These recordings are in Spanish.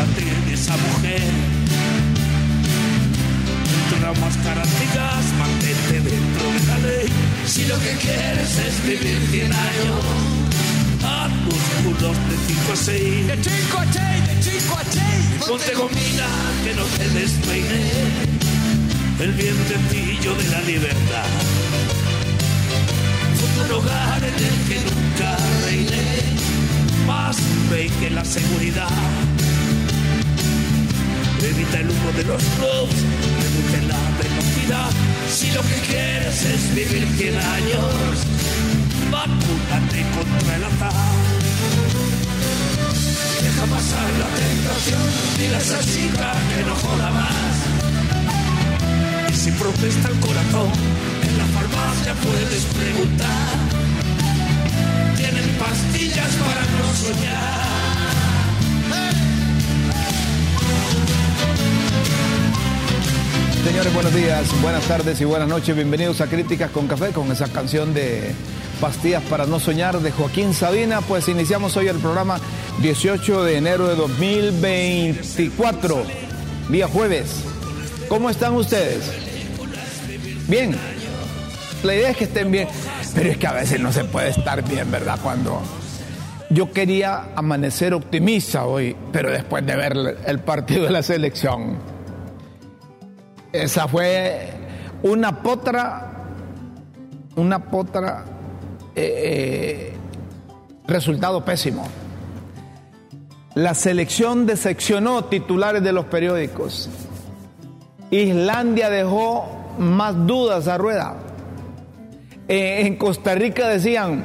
De esa mujer. Traumas, características, mantente dentro de la ley. Si lo que quieres es vivir 100 años, a músculos de 5 a 6. De 5 a 6, de 5 a 6. Ponte gomina que no te despeine el vientecillo de la libertad. Futuro hogar en el que nunca reine más rey que la seguridad. Evita el humo de los clubs, reduce la velocidad. Si lo que quieres es vivir 100 años, vacúnate contra el azar. Deja pasar la tentación, dile a esa que no joda más. Y si protesta el corazón, en la farmacia puedes preguntar. Tienen pastillas para no soñar. Señores, buenos días, buenas tardes y buenas noches. Bienvenidos a Críticas con Café con esa canción de Pastillas para no soñar de Joaquín Sabina. Pues iniciamos hoy el programa 18 de enero de 2024, día jueves. ¿Cómo están ustedes? Bien. La idea es que estén bien, pero es que a veces no se puede estar bien, ¿verdad? Cuando yo quería amanecer optimista hoy, pero después de ver el partido de la selección, esa fue una potra, una potra, eh, eh, resultado pésimo. La selección decepcionó titulares de los periódicos. Islandia dejó más dudas a rueda. Eh, en Costa Rica decían,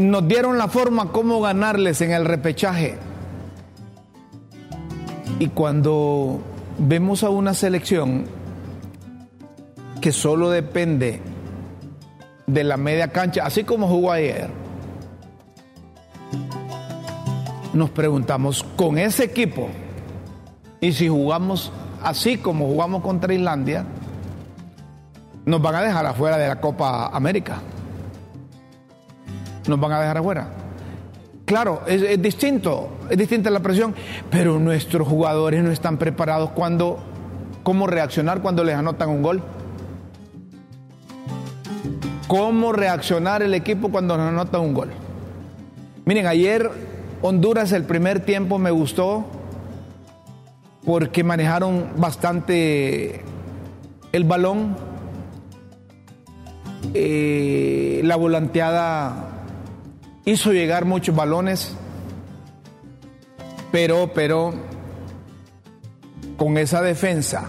nos dieron la forma cómo ganarles en el repechaje. Y cuando vemos a una selección que solo depende de la media cancha, así como jugó ayer, nos preguntamos, con ese equipo, y si jugamos así como jugamos contra Islandia, nos van a dejar afuera de la Copa América. Nos van a dejar afuera. Claro, es, distinto, es distinta la presión, pero nuestros jugadores no están preparados cuando, cómo reaccionar cuando les anotan un gol. Cómo reaccionar el equipo cuando nos anota un gol. Miren, ayer Honduras el primer tiempo me gustó porque manejaron bastante el balón, eh, la volanteada hizo llegar muchos balones, pero, pero, con esa defensa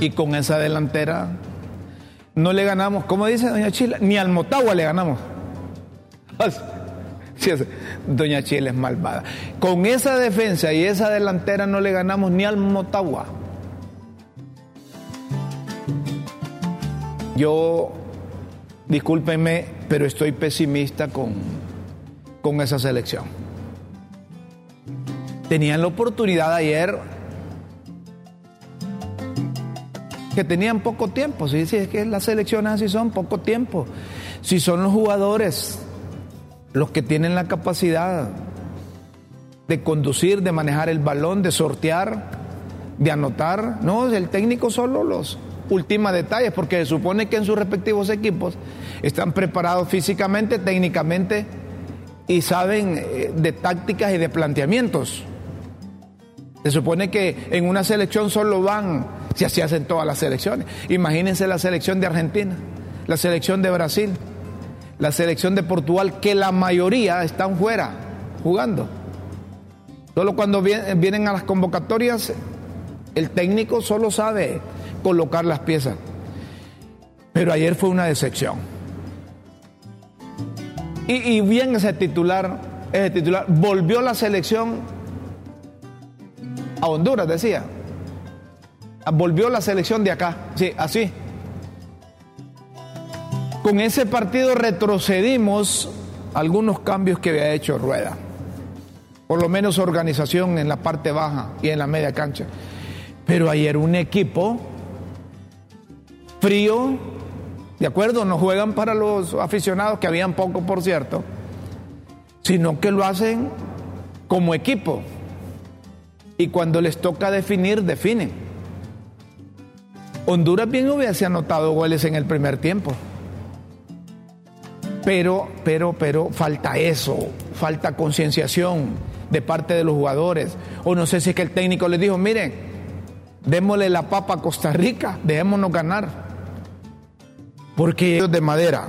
y con esa delantera, no le ganamos, como dice Doña Chila, ni al Motagua le ganamos. Doña Chila es malvada. Con esa defensa y esa delantera no le ganamos ni al Motagua. Yo discúlpenme, pero estoy pesimista con, con esa selección. Tenían la oportunidad ayer que tenían poco tiempo. Si sí, es que las selecciones así son, poco tiempo. Si son los jugadores los que tienen la capacidad de conducir, de manejar el balón, de sortear, de anotar. No, el técnico solo los últimos detalles, porque se supone que en sus respectivos equipos están preparados físicamente, técnicamente y saben de tácticas y de planteamientos. Se supone que en una selección solo van, si así hacen todas las selecciones. Imagínense la selección de Argentina, la selección de Brasil, la selección de Portugal, que la mayoría están fuera jugando. Solo cuando vienen a las convocatorias, el técnico solo sabe colocar las piezas. Pero ayer fue una decepción. Y, bien ese titular es el titular. Volvió la selección a Honduras, decía. Volvió la selección de acá. Sí, así. Con ese partido retrocedimos algunos cambios que había hecho Rueda. Por lo menos organización en la parte baja y en la media cancha. Pero ayer un equipo frío, ¿de acuerdo? No juegan para los aficionados, que habían poco, por cierto, sino que lo hacen como equipo. Y cuando les toca definir, definen. Honduras bien hubiese anotado goles en el primer tiempo. Pero, pero, pero falta eso, falta concienciación de parte de los jugadores. O no sé si es que el técnico les dijo, miren, démosle la papa a Costa Rica, dejémonos ganar. Porque de madera,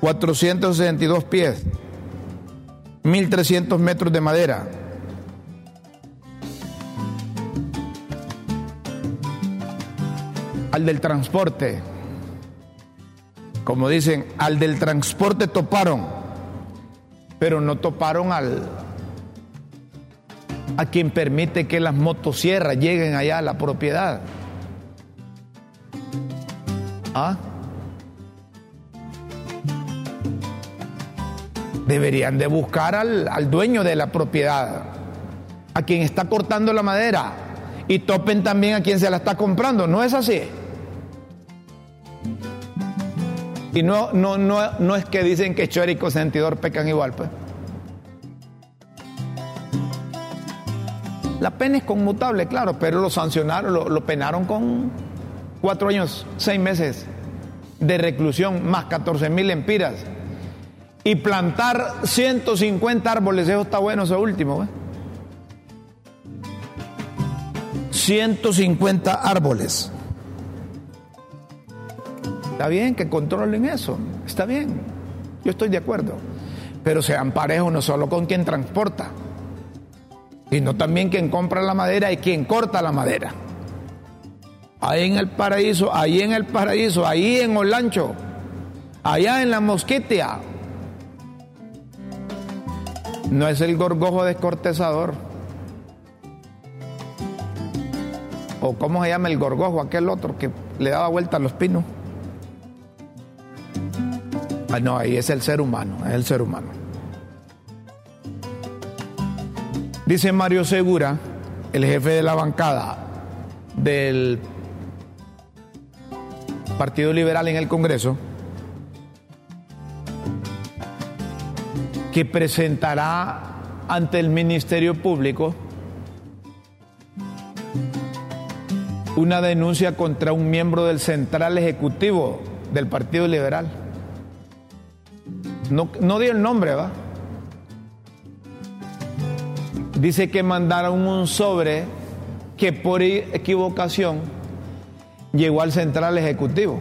462 pies, 1300 metros de madera. Al del transporte, como dicen, al del transporte toparon, pero no toparon al a quien permite que las motosierras lleguen allá a la propiedad. Deberían de buscar al, al dueño de la propiedad, a quien está cortando la madera, y topen también a quien se la está comprando. ¿No es así? Y no, no, no, no es que dicen que Chorico y Sentidor pecan igual, pues. La pena es conmutable, claro, pero lo sancionaron, lo penaron con cuatro años, seis meses de reclusión, más 14 mil empiras. Y plantar 150 árboles, eso está bueno, eso último. ¿eh? 150 árboles. Está bien que controlen eso, está bien, yo estoy de acuerdo. Pero sean parejos no solo con quien transporta, sino también quien compra la madera y quien corta la madera ahí en el paraíso, ahí en el paraíso, ahí en Olancho, allá en la mosquitia. No es el gorgojo descortezador. O cómo se llama el gorgojo, aquel otro que le daba vuelta a los pinos. Ah, no, ahí es el ser humano, es el ser humano. Dice Mario Segura, el jefe de la bancada del Partido Liberal en el Congreso, que presentará ante el Ministerio Público una denuncia contra un miembro del Central Ejecutivo del Partido Liberal. No, no dio el nombre, ¿va? Dice que mandaron un sobre que por equivocación llegó al central ejecutivo.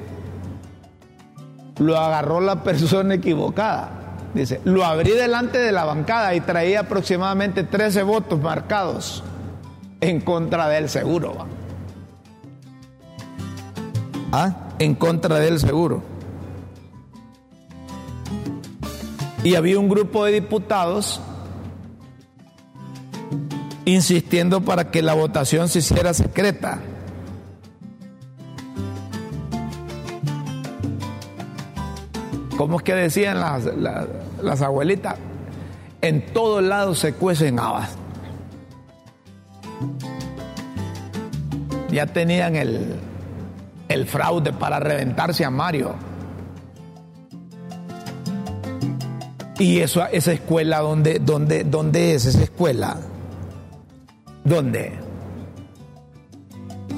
Lo agarró la persona equivocada. Dice, lo abrí delante de la bancada y traía aproximadamente 13 votos marcados en contra del seguro. ¿Ah? En contra del seguro. Y había un grupo de diputados insistiendo para que la votación se hiciera secreta. ¿Cómo es que decían las, abuelitas? En todos lados se cuecen habas. Ya tenían el, el fraude para reventarse a Mario. Y eso, esa escuela, ¿dónde, dónde, ¿dónde es esa escuela? ¿Dónde?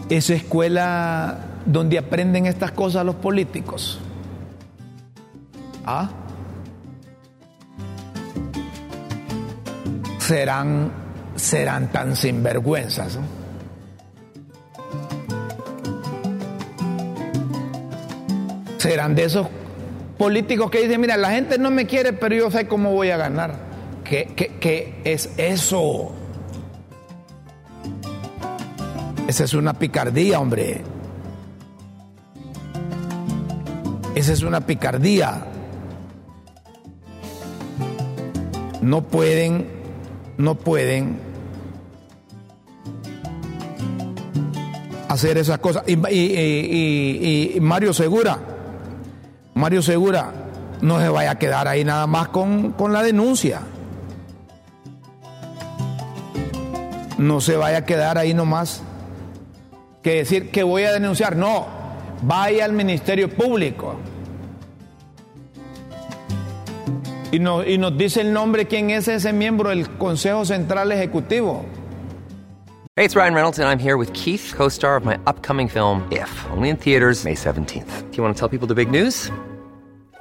Esa escuela donde aprenden estas cosas los políticos. ¿Ah? Serán, serán tan sinvergüenzas. Serán de esos políticos que dicen, mira, la gente no me quiere, pero yo sé cómo voy a ganar. ¿Qué, qué, qué es eso? Esa es una picardía, hombre. Esa es una picardía. No pueden, no pueden hacer esas cosas. Y, Mario Segura, Mario Segura, no se vaya a quedar ahí nada más con, con la denuncia. No se vaya a quedar ahí nomás que decir que voy a denunciar. No, vaya al Ministerio Público. Y nos, dice el nombre quién es ese miembro del Consejo Central Ejecutivo. Hey, it's Ryan Reynolds, and I'm here with Keith, co star of my upcoming film, If, only in theaters, May 17th. Do you want to tell people the big news?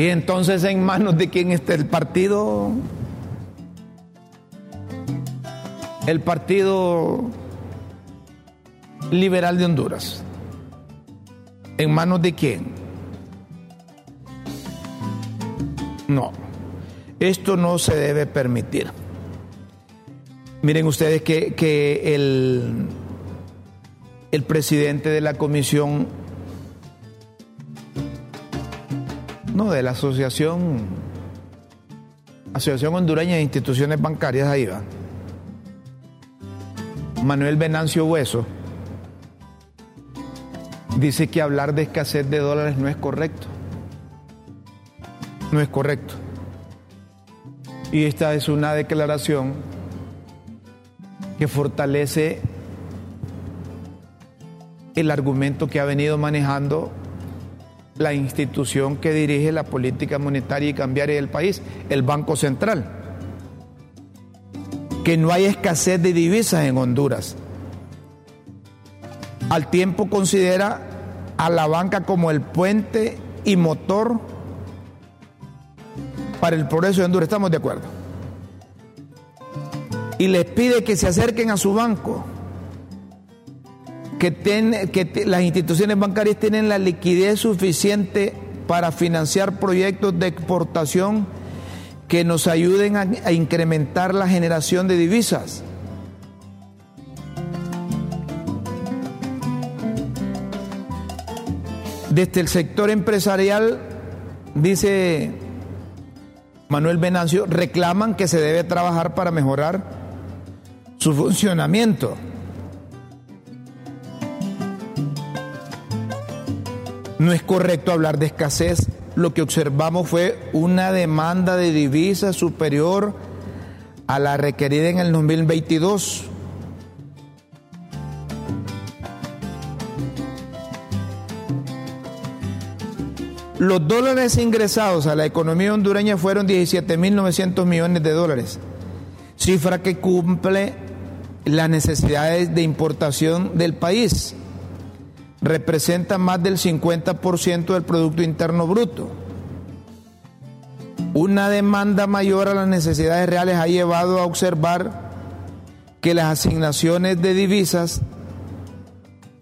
Y entonces en manos de quién está el partido, el Partido Liberal de Honduras. ¿En manos de quién? No, esto no se debe permitir. Miren ustedes que, el, el presidente de la comisión No, de la Asociación, Asociación Hondureña de Instituciones Bancarias, ahí va. Manuel Venancio Hueso dice que hablar de escasez de dólares no es correcto. No es correcto. Y esta es una declaración que fortalece el argumento que ha venido manejando la institución que dirige la política monetaria y cambiaria del país, el Banco Central. Que no hay escasez de divisas en Honduras. Al tiempo considera a la banca como el puente y motor para el progreso de Honduras. ¿Estamos de acuerdo? Y les pide que se acerquen a su banco que, que las instituciones bancarias tienen la liquidez suficiente para financiar proyectos de exportación que nos ayuden a, a incrementar la generación de divisas. Desde el sector empresarial, dice Manuel Venancio, reclaman que se debe trabajar para mejorar su funcionamiento. No es correcto hablar de escasez. Lo que observamos fue una demanda de divisas superior a la requerida en el 2022. Los dólares ingresados a la economía hondureña fueron 17.900 millones de dólares, cifra que cumple las necesidades de importación del país representa más del 50% del Producto Interno Bruto. Una demanda mayor a las necesidades reales ha llevado a observar que las asignaciones de divisas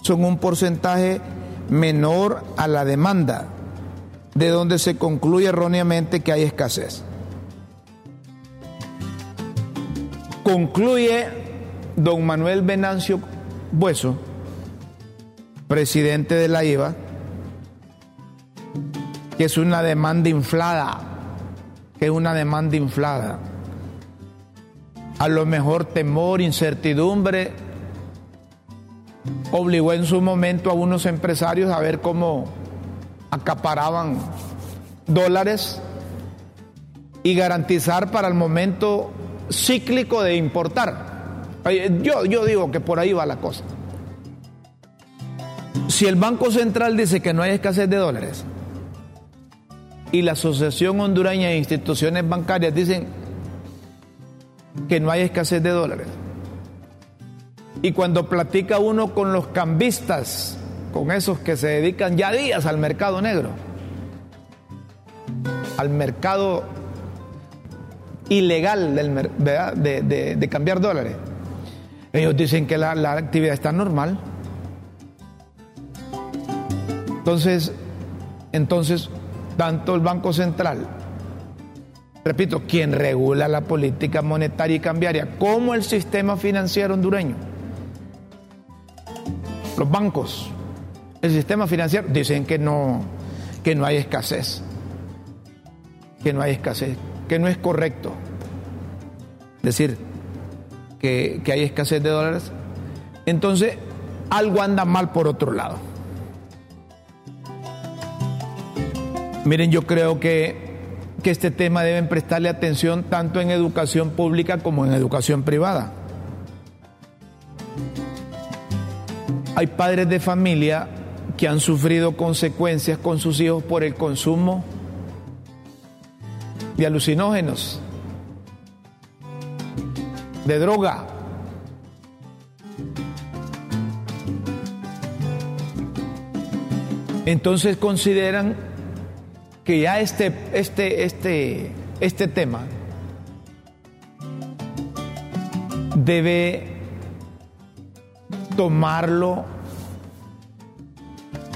son un porcentaje menor a la demanda, de donde se concluye erróneamente que hay escasez. Concluye don Manuel Venancio Bueso presidente de la IVA, que es una demanda inflada, que es una demanda inflada. A lo mejor temor, incertidumbre, obligó en su momento a unos empresarios a ver cómo acaparaban dólares y garantizar para el momento cíclico de importar. Yo, yo digo que por ahí va la cosa. Si el Banco Central dice que no hay escasez de dólares y la Asociación Hondureña de Instituciones Bancarias dicen que no hay escasez de dólares, y cuando platica uno con los cambistas, con esos que se dedican ya días al mercado negro, al mercado ilegal del, de, cambiar dólares. Ellos dicen que la, la actividad está normal. Entonces, entonces, tanto el Banco Central, repito, quien regula la política monetaria y cambiaria, como el sistema financiero hondureño, los bancos, el sistema financiero, dicen que no, que no hay escasez, que no hay escasez, que no es correcto decir que, que hay escasez de dólares. Entonces, algo anda mal por otro lado. Miren, yo creo que, que, este tema deben prestarle atención tanto en educación pública como en educación privada. Hay padres de familia que han sufrido consecuencias con sus hijos por el consumo de alucinógenos, de droga. Entonces consideran que ya este, este, este, este tema debe tomarlo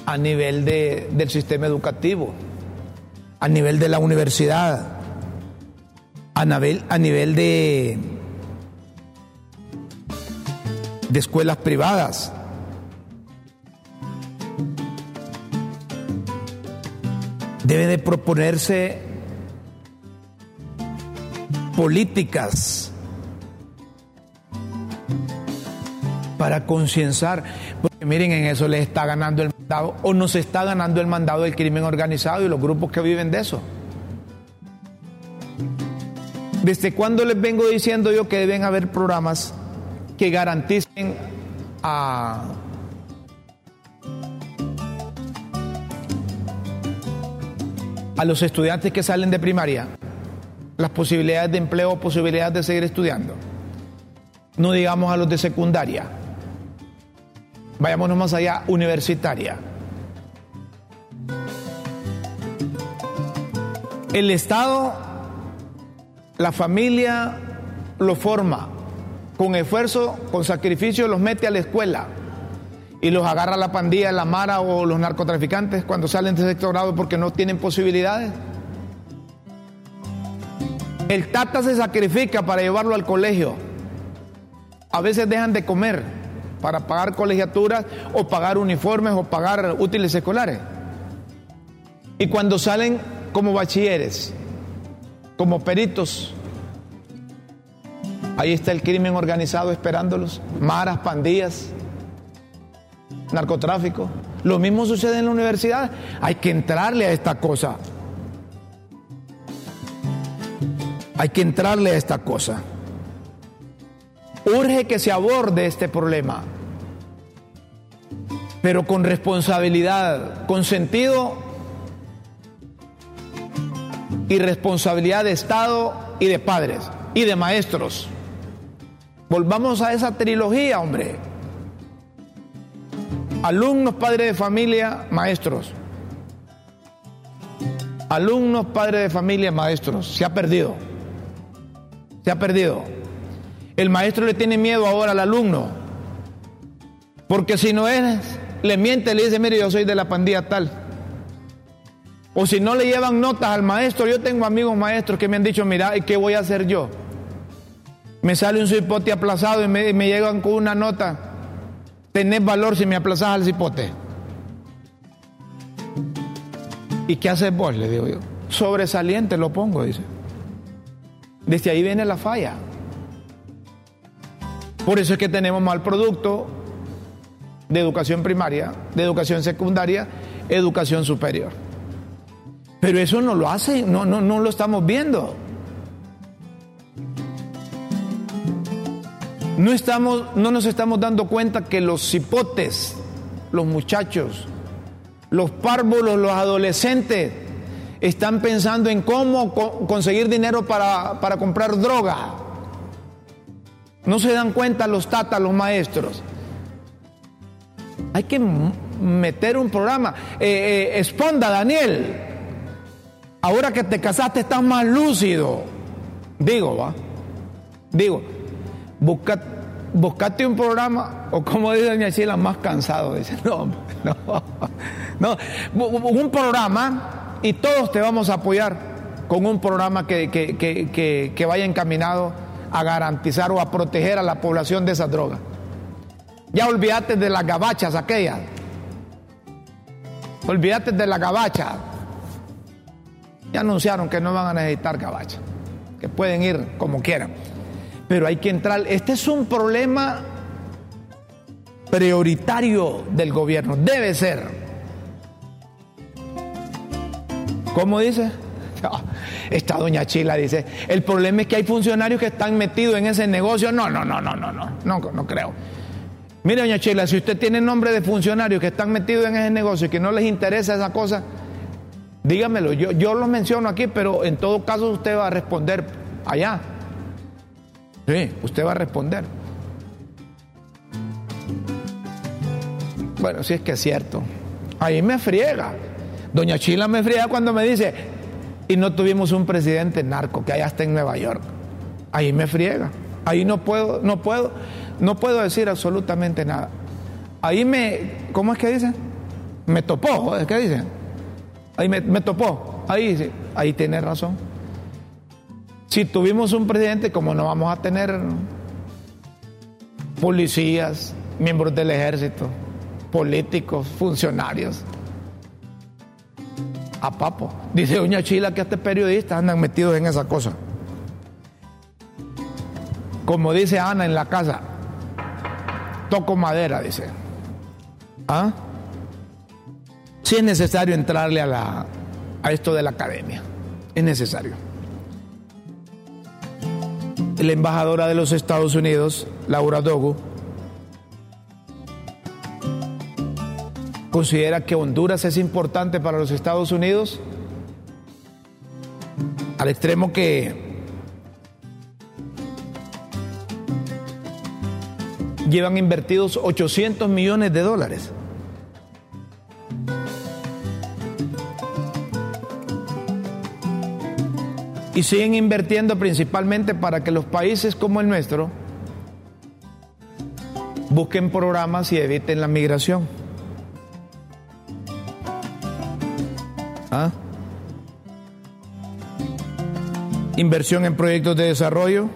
a nivel de, del sistema educativo, a nivel de la universidad, a nivel, a nivel de, de escuelas privadas. Debe de proponerse políticas para concienciar, porque miren, en eso les está ganando el mandado o nos está ganando el mandado del crimen organizado y los grupos que viven de eso. ¿Desde cuándo les vengo diciendo yo que deben haber programas que garanticen a a los estudiantes que salen de primaria las posibilidades de empleo posibilidades de seguir estudiando. No digamos a los de secundaria. Vayámonos más allá, universitaria. El Estado, la familia lo forma, con esfuerzo, con sacrificio, los mete a la escuela y los agarra la pandilla, la mara o los narcotraficantes cuando salen de sexto grado porque no tienen posibilidades. El tata se sacrifica para llevarlo al colegio. A veces dejan de comer para pagar colegiaturas o pagar uniformes o pagar útiles escolares. Y cuando salen como bachilleres, como peritos, ahí está el crimen organizado esperándolos, maras, pandillas, narcotráfico. Lo mismo sucede en la universidad. Hay que entrarle a esta cosa. Hay que entrarle a esta cosa. Urge que se aborde este problema, pero con responsabilidad, con sentido y responsabilidad de Estado y de padres y de maestros. Volvamos a esa trilogía, hombre. Alumnos, padres de familia, maestros. Alumnos, padres de familia, maestros. Se ha perdido. Se ha perdido. El maestro le tiene miedo ahora al alumno. Porque si no es, le miente, le dice, mire, yo soy de la pandilla tal. O si no le llevan notas al maestro, yo tengo amigos maestros que me han dicho, mira, ¿y qué voy a hacer yo? Me sale un cipote aplazado y me, llegan con una nota. Tenés valor si me aplazas al cipote. ¿Y qué haces vos? Le digo yo. Sobresaliente lo pongo, dice. Desde ahí viene la falla. Por eso es que tenemos mal producto de educación primaria, de educación secundaria, educación superior. Pero eso no lo hace, no, no, no lo estamos viendo. No, estamos, no nos estamos dando cuenta que los cipotes, los muchachos, los párvulos, los adolescentes, están pensando en cómo conseguir dinero para, para comprar droga. No se dan cuenta los tatas, los maestros. Hay que meter un programa. Eh, eh, Esponda, Daniel. Ahora que te casaste estás más lúcido. Digo, va. Digo, busca, buscate un programa, o como dice doña Chila, más cansado. Dice, no, no, no. Un programa y todos te vamos a apoyar con un programa que, que, que, que vaya encaminado a garantizar o a proteger a la población de esas drogas. Ya olvídate de las gabachas aquellas. Olvídate de la gabacha. Ya anunciaron que no van a necesitar gabacha, que pueden ir como quieran. Pero hay que entrar. Este es un problema prioritario del gobierno. Debe ser. ¿Cómo dice? Esta doña Chila dice, el problema es que hay funcionarios que están metidos en ese negocio. No, no, no, no, no, no, no, no creo. Mire, doña Chila, si usted tiene nombre de funcionarios que están metidos en ese negocio y que no les interesa esa cosa, dígamelo. Yo, yo lo menciono aquí, pero en todo caso usted va a responder allá. Sí, usted va a responder. Bueno, sí es que es cierto. Ahí me friega. Doña Chila me friega cuando me dice, y no tuvimos un presidente narco que allá está en Nueva York. Ahí me friega. Ahí no puedo, no puedo. No puedo decir absolutamente nada. Ahí me, ¿cómo es que dicen? Me topó, ¿es que dicen? Ahí me, topó. Ahí, ahí tiene razón. Si tuvimos un presidente, como no vamos a tener policías, miembros del ejército, políticos, funcionarios. A papo. Dice Doña Chila que este periodistas andan metidos en esa cosa. Como dice Ana en la casa, toco madera, dice. ¿Ah? Sí es necesario entrarle a, la, a esto de la academia. Es necesario. La embajadora de los Estados Unidos, Laura Dogo, considera que Honduras es importante para los Estados Unidos al extremo que llevan invertidos 800 millones de dólares. Y siguen invirtiendo principalmente para que los países como el nuestro busquen programas y eviten la migración. ¿Ah? Inversión en proyectos de desarrollo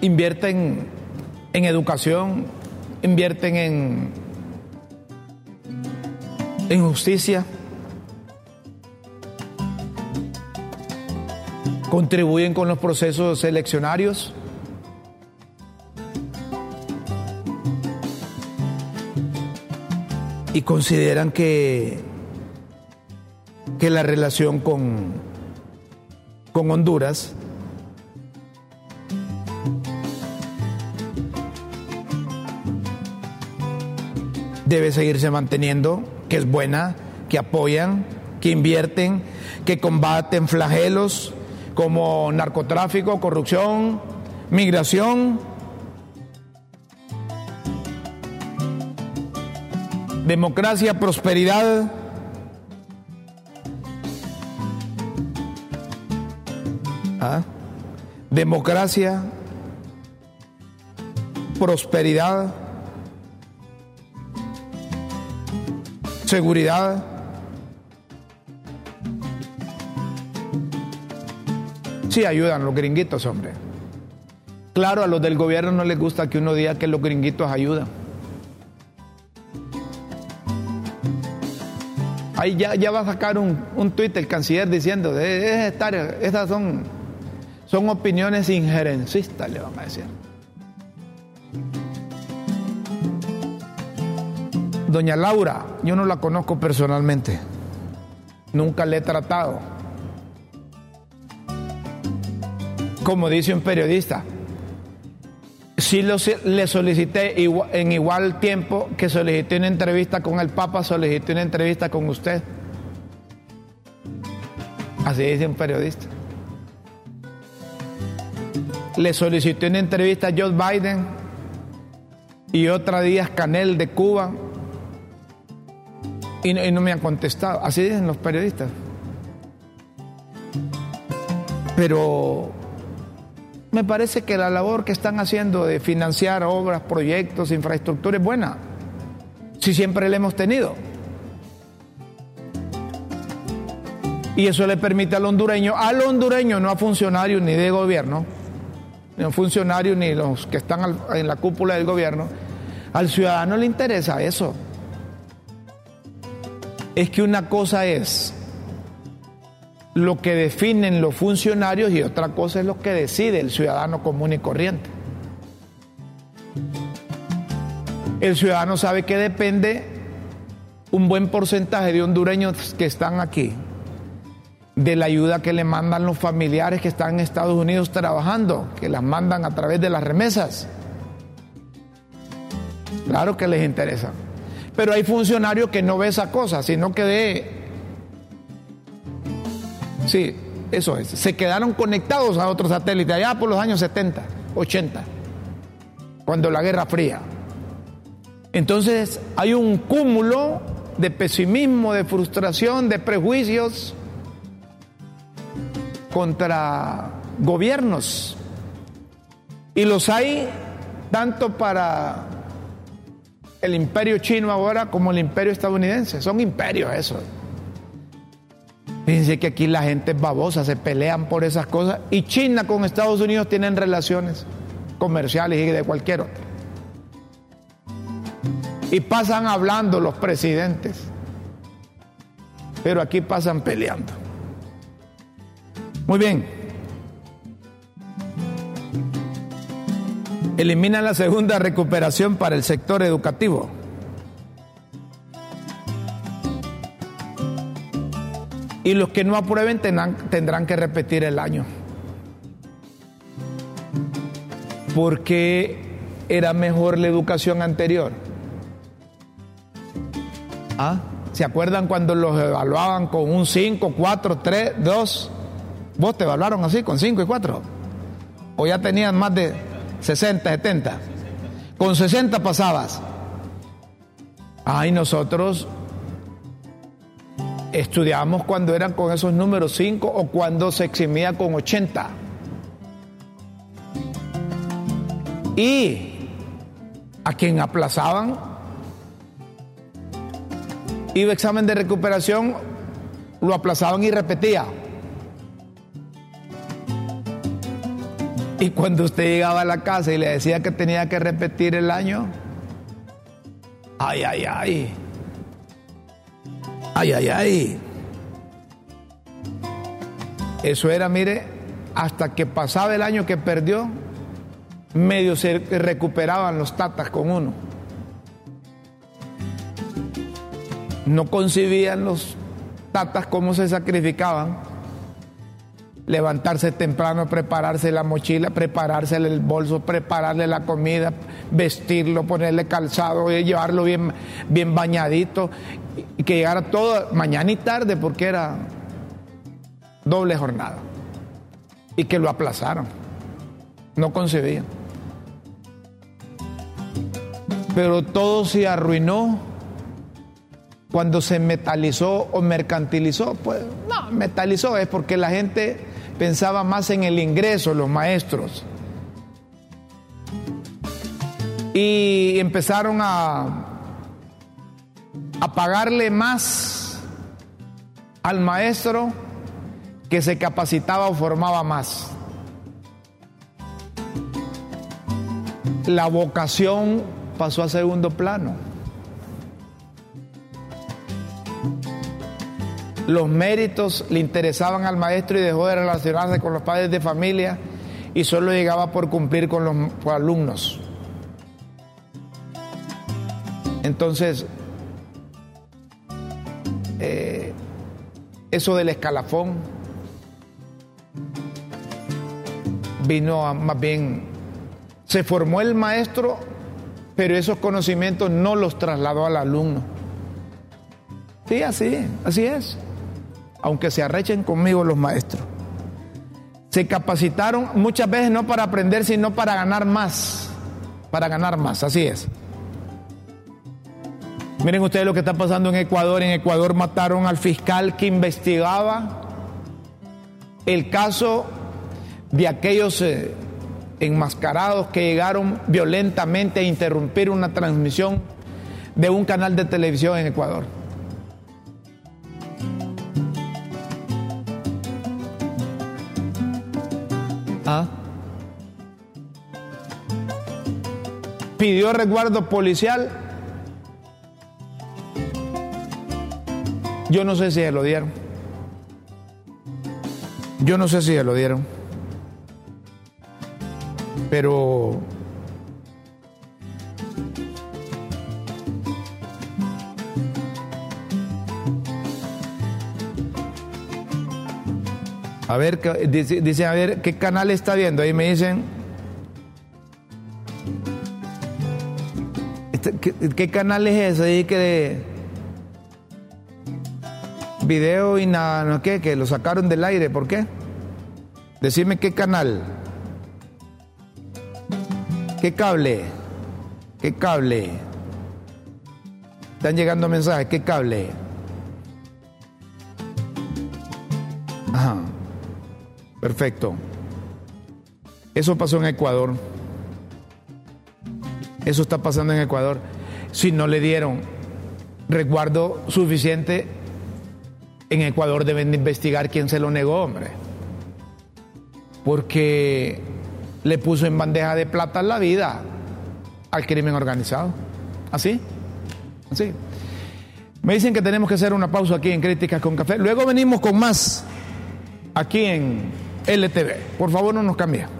invierten en educación, invierten en, en justicia, contribuyen con los procesos seleccionarios. Y consideran que, que la relación con, con Honduras debe seguirse manteniendo, que es buena, que apoyan, que invierten, que combaten flagelos como narcotráfico, corrupción, migración, democracia, prosperidad. ¿Ah? Democracia, prosperidad. Seguridad. Sí ayudan los gringuitos, hombre. Claro, a los del gobierno no les gusta que uno diga que los gringuitos ayudan. Ahí ya, ya va a sacar un, un tuit el canciller diciendo, es estar, estas son, son opiniones injerencistas, le van a decir. Doña Laura, yo no la conozco personalmente. Nunca le he tratado. Como dice un periodista, sí le solicité en igual tiempo que solicité una entrevista con el Papa, solicité una entrevista con usted. Así dice un periodista. Le solicité una entrevista a Joe Biden y otra Díaz Canel de Cuba. Y no, me han contestado. Así dicen los periodistas. Pero me parece que la labor que están haciendo de financiar obras, proyectos, infraestructura es buena. Si siempre la hemos tenido. Y eso le permite al hondureño, al hondureño, no a funcionarios ni de gobierno, ni a funcionarios ni los que están en la cúpula del gobierno, al ciudadano le interesa eso. Es que una cosa es lo que definen los funcionarios y otra cosa es lo que decide el ciudadano común y corriente. El ciudadano sabe que depende un buen porcentaje de hondureños que están aquí de la ayuda que le mandan los familiares que están en Estados Unidos trabajando, que las mandan a través de las remesas. Claro que les interesa. Pero hay funcionarios que no ve esa cosa, sino que de... Sí, eso es. Se quedaron conectados a otros satélites allá por los años 70, 80, cuando la Guerra Fría. Entonces hay un cúmulo de pesimismo, de frustración, de prejuicios contra gobiernos. Y los hay tanto para el imperio chino ahora como el imperio estadounidense. Son imperios esos. Fíjense que aquí la gente es babosa, se pelean por esas cosas. Y China con Estados Unidos tienen relaciones comerciales y de cualquier otro. Y pasan hablando los presidentes. Pero aquí pasan peleando. Muy bien. Elimina la segunda recuperación para el sector educativo. Y los que no aprueben tendrán, tendrán que repetir el año. Porque era mejor la educación anterior. ¿Ah? ¿Se acuerdan cuando los evaluaban con un 5, 4, 3, 2? ¿Vos te evaluaron así, con 5 y 4? ¿O ya tenían más de 60, 70? Con 60 pasabas. Ay, nosotros estudiábamos cuando eran con esos números 5 o cuando se eximía con 80. Y a quien aplazaban, iba examen de recuperación, lo aplazaban y repetía. Y cuando usted llegaba a la casa y le decía que tenía que repetir el año, ay, ay, ay. Ay, ay, ay. Eso era, mire, hasta que pasaba el año que perdió, medio se recuperaban los tatas con uno. No concibían los tatas cómo se sacrificaban. Levantarse temprano, prepararse la mochila, prepararse el bolso, prepararle la comida, vestirlo, ponerle calzado, y llevarlo bien, bien bañadito y que llegara todo mañana y tarde porque era doble jornada. Y que lo aplazaron. No concebían. Pero todo se arruinó cuando se metalizó o mercantilizó. Pues no, metalizó es porque la gente pensaba más en el ingreso, los maestros. Y empezaron a, a pagarle más al maestro que se capacitaba o formaba más. La vocación pasó a segundo plano. Los méritos le interesaban al maestro y dejó de relacionarse con los padres de familia y solo llegaba por cumplir con los alumnos. Entonces, eh, eso del escalafón vino a, más bien, se formó el maestro, pero esos conocimientos no los trasladó al alumno. Sí, así, así es. Aunque se arrechen conmigo los maestros. Se capacitaron muchas veces no para aprender, sino para ganar más. Para ganar más, así es. Miren ustedes lo que está pasando en Ecuador. En Ecuador mataron al fiscal que investigaba el caso de aquellos eh, enmascarados que llegaron violentamente a interrumpir una transmisión de un canal de televisión en Ecuador. Pidió resguardo policial. Yo no sé si se lo dieron. Yo no sé si se lo dieron. Pero A ver, dice, a ver, ¿qué canal está viendo? Ahí me dicen. Este, ¿Qué, canal es ese? Ahí que de video y nada, no qué, que lo sacaron del aire, ¿por qué? Decime qué canal. ¿Qué cable? ¿Qué cable? Están llegando mensajes, ¿qué cable? Ajá. Perfecto. Eso pasó en Ecuador. Eso está pasando en Ecuador. Si no le dieron resguardo suficiente, en Ecuador deben de investigar quién se lo negó, hombre. Porque le puso en bandeja de plata la vida al crimen organizado. ¿Así? ¿Así? Me dicen que tenemos que hacer una pausa aquí en Críticas con Café. Luego venimos con más aquí en LTV. Por favor, no nos cambie.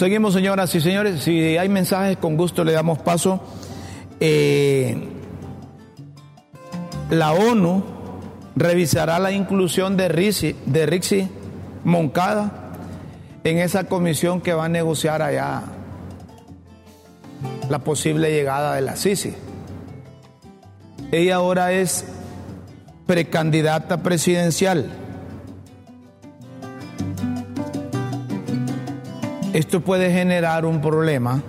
Seguimos, señoras y señores. Si hay mensajes, con gusto le damos paso. Eh, la ONU revisará la inclusión de Rixi, de Rixi Moncada en esa comisión que va a negociar allá la posible llegada de la Sisi. Ella ahora es precandidata presidencial. Esto puede generar un problema.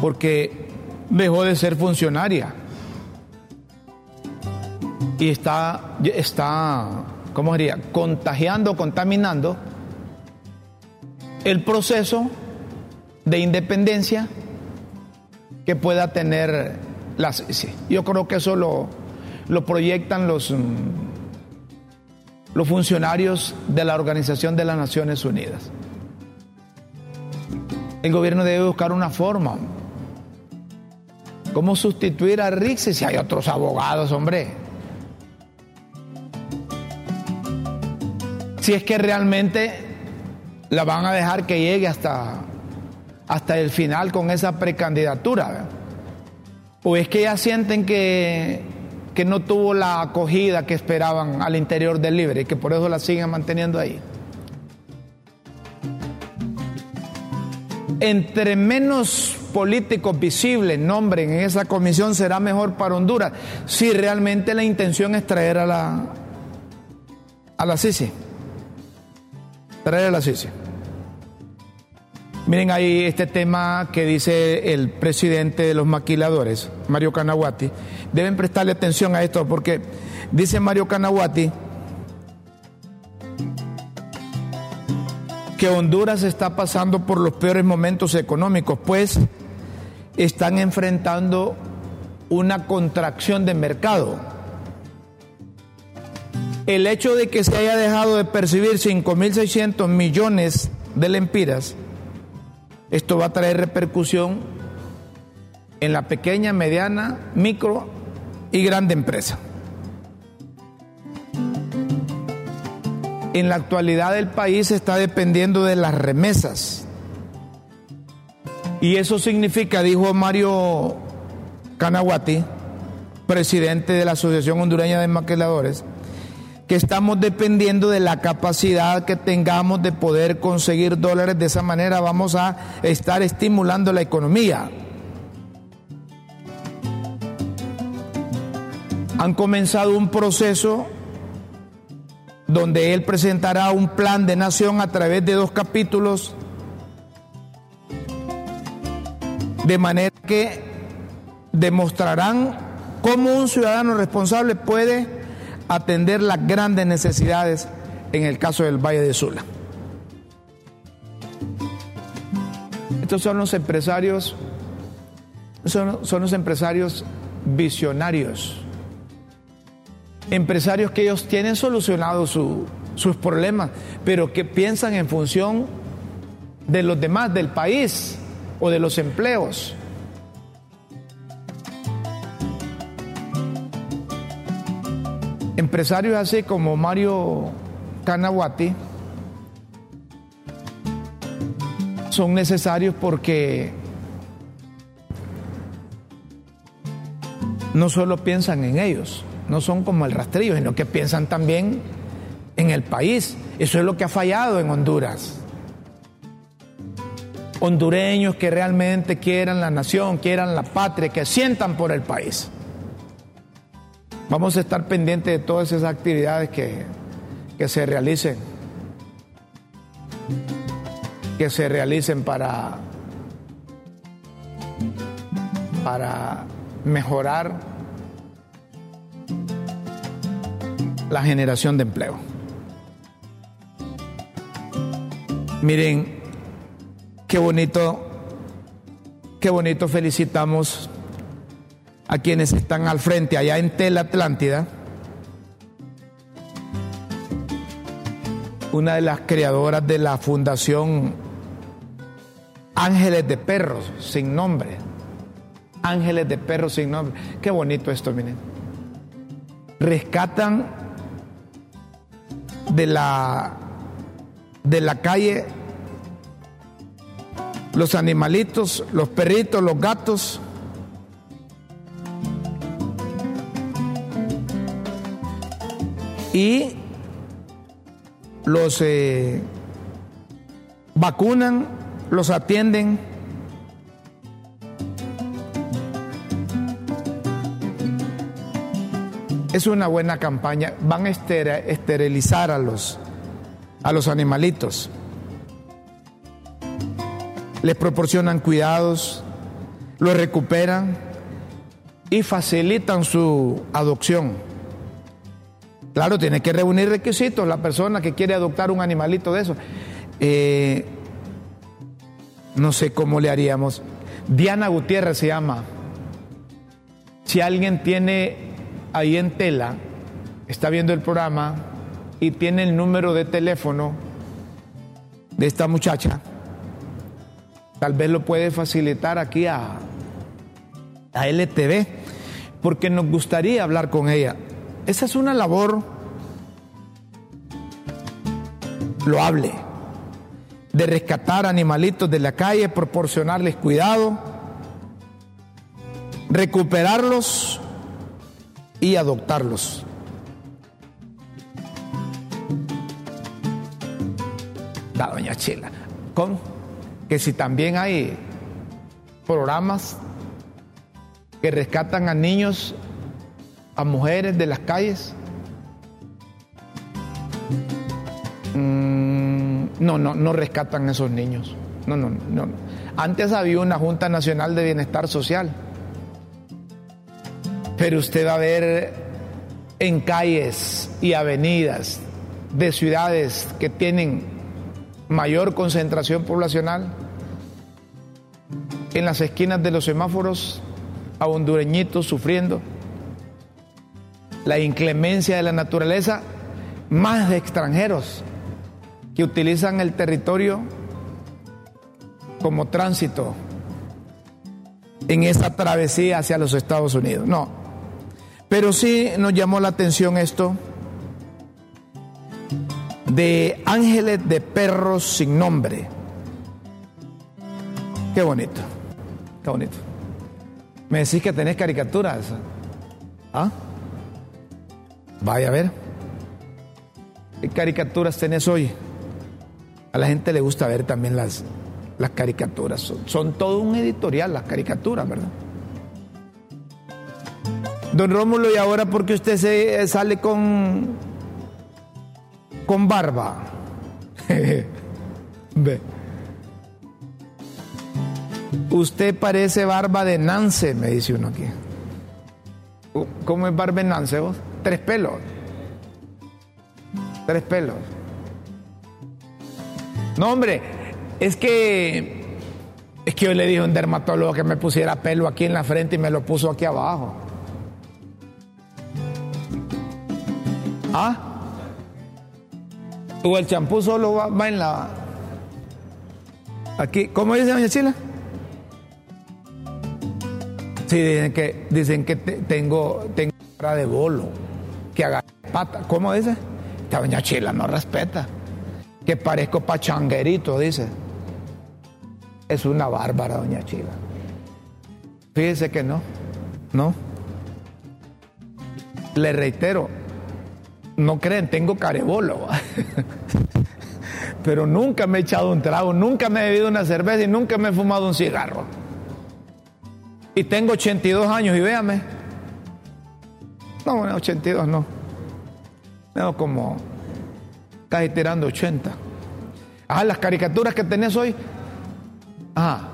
Porque dejó de ser funcionaria. Y está, está ¿cómo diría? Contagiando, contaminando el proceso de independencia que pueda tener las... yo creo que eso lo, lo proyectan los, mm, los funcionarios de la Organización de las Naciones Unidas. El gobierno debe buscar una forma. ¿Cómo sustituir a Rixi si hay otros abogados, hombre? si es que realmente la van a dejar que llegue hasta, hasta el final con esa precandidatura. O es que ya sienten que, que no tuvo la acogida que esperaban al interior del Libre y que por eso la siguen manteniendo ahí. Entre menos políticos visibles nombren en esa comisión será mejor para Honduras si realmente la intención es traer a la a la Sisi traer la CICI. Miren ahí este tema que dice el presidente de los maquiladores, Mario Canaguati. Deben prestarle atención a esto porque dice Mario Canaguati que Honduras está pasando por los peores momentos económicos, pues están enfrentando una contracción de mercado el hecho de que se haya dejado de percibir 5.600 millones de lempiras, esto va a traer repercusión en la pequeña, mediana, micro y grande empresa. En la actualidad el país está dependiendo de las remesas. Y eso significa, dijo Mario Canaguati, presidente de la Asociación Hondureña de Maquiladores, que estamos dependiendo de la capacidad que tengamos de poder conseguir dólares. De esa manera vamos a estar estimulando la economía. han comenzado un proceso donde él presentará un plan de nación a través de dos capítulos, de manera que demostrarán cómo un ciudadano responsable puede atender las grandes necesidades en el caso del Valle de Sula. Estos son los empresarios, son, son los empresarios visionarios, empresarios que ellos tienen solucionados sus problemas, pero que piensan en función de los demás, del país o de los empleos. Empresarios así como Mario Kanawati son necesarios porque no solo piensan en ellos, no son como el rastrillo, sino que piensan también en el país. Eso es lo que ha fallado en Honduras. Hondureños que realmente quieran la nación, quieran la patria, que sientan por el país. Vamos a estar pendientes de todas esas actividades que, que se realicen. Que se realicen para, para mejorar la generación de empleo. Miren, qué bonito, qué bonito felicitamos a quienes están al frente allá en Tel Atlántida. Una de las creadoras de la Fundación Ángeles de Perros sin nombre. Ángeles de Perros sin nombre. Qué bonito esto, miren. Rescatan de la, de la calle, los animalitos, los perritos, los gatos. Y los eh, vacunan, los atienden. Es una buena campaña. Van a esterilizar a los, a los animalitos. Les proporcionan cuidados, los recuperan y facilitan su adopción. Claro, tiene que reunir requisitos la persona que quiere adoptar un animalito de eso. Eh, no sé cómo le haríamos. Diana Gutiérrez se llama. Si alguien tiene ahí en tela, está viendo el programa y tiene el número de teléfono de esta muchacha, tal vez lo puede facilitar aquí a, a LTV, porque nos gustaría hablar con ella. Esa es una labor loable de rescatar animalitos de la calle, proporcionarles cuidado, recuperarlos y adoptarlos. La doña Chila. Con que si también hay programas que rescatan a niños, a mujeres de las calles. Mm, no, no, no rescatan a esos niños. No, no, no. Antes había una Junta Nacional de Bienestar Social pero usted va a ver en calles y avenidas de ciudades que tienen mayor concentración poblacional, en las esquinas de los semáforos, a hondureñitos sufriendo la inclemencia de la naturaleza, más de extranjeros que utilizan el territorio como tránsito en esa travesía hacia los Estados Unidos. No, pero sí nos llamó la atención esto de ángeles de perros sin nombre. Qué bonito, qué bonito. Me decís que tenés caricaturas. ¿Ah? Vaya a ver. ¿Qué caricaturas tenés hoy? A la gente le gusta ver también las, las caricaturas. son todo un editorial las caricaturas, ¿verdad? Don Rómulo, ¿y ahora por qué usted se sale con, con barba? Ve. Usted parece barba de Nance, me dice uno aquí. ¿Cómo es barba de Nance vos? Tres pelos. Tres pelos. No, hombre, es que es que yo le dije a un dermatólogo que me pusiera pelo aquí en la frente y me lo puso aquí abajo. ¿Ah? O el champú solo va, en la. Aquí, ¿cómo dice doña Chila? Sí, dicen que, dicen que tengo, tengo cara de bolo, que haga pata. ¿Cómo dice? Esta doña Chila no respeta. Que parezco pachanguerito, dice. Es una bárbara, doña Chila. Fíjese que no, no. Le reitero, no creen, tengo carebolo. Pero nunca me he echado un trago, nunca me he bebido una cerveza y nunca me he fumado un cigarro. Y tengo 82 años y véame. No, bueno, 82 no. Tengo como casi tirando 80. Ah, las caricaturas que tenés hoy. Ah.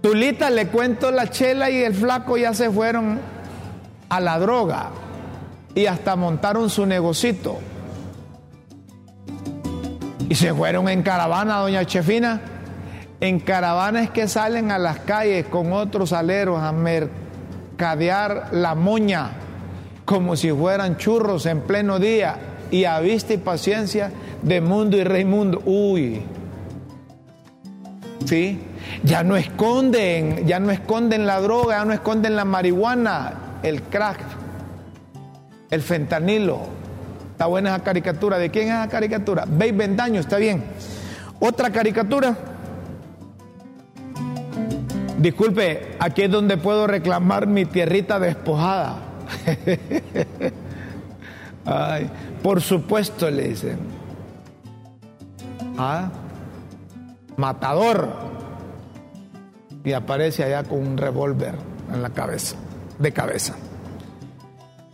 Tulita le cuento la chela y el flaco ya se fueron a la droga y hasta montaron su negocito. Y se fueron en caravana, doña Chefina. En caravanas que salen a las calles con otros aleros a mercadear la moña como si fueran churros en pleno día y a vista y paciencia de mundo y rey mundo. Uy. ¿Sí? Ya no esconden, ya no esconden la droga, ya no esconden la marihuana, el crack el fentanilo. Está buena esa caricatura. ¿De quién es esa caricatura? Veis Vendaño, está bien. Otra caricatura. Disculpe, aquí es donde puedo reclamar mi tierrita despojada. Por supuesto, le dicen. Ah, matador. Y aparece allá con un revólver en la cabeza, de cabeza.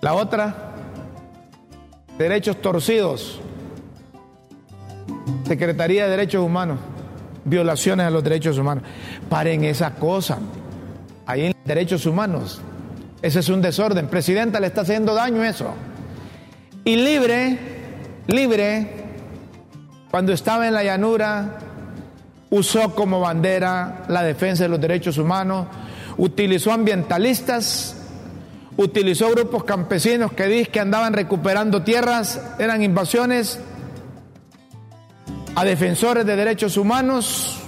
La otra, derechos torcidos, Secretaría de Derechos Humanos, violaciones a los derechos humanos. Paren esa cosa. Ahí en derechos humanos. Ese es un desorden. Presidenta le está haciendo daño eso. Y libre, libre, cuando estaba en la llanura, usó como bandera la defensa de los derechos humanos, utilizó ambientalistas utilizó grupos campesinos que dice que andaban recuperando tierras, eran invasiones a defensores de derechos humanos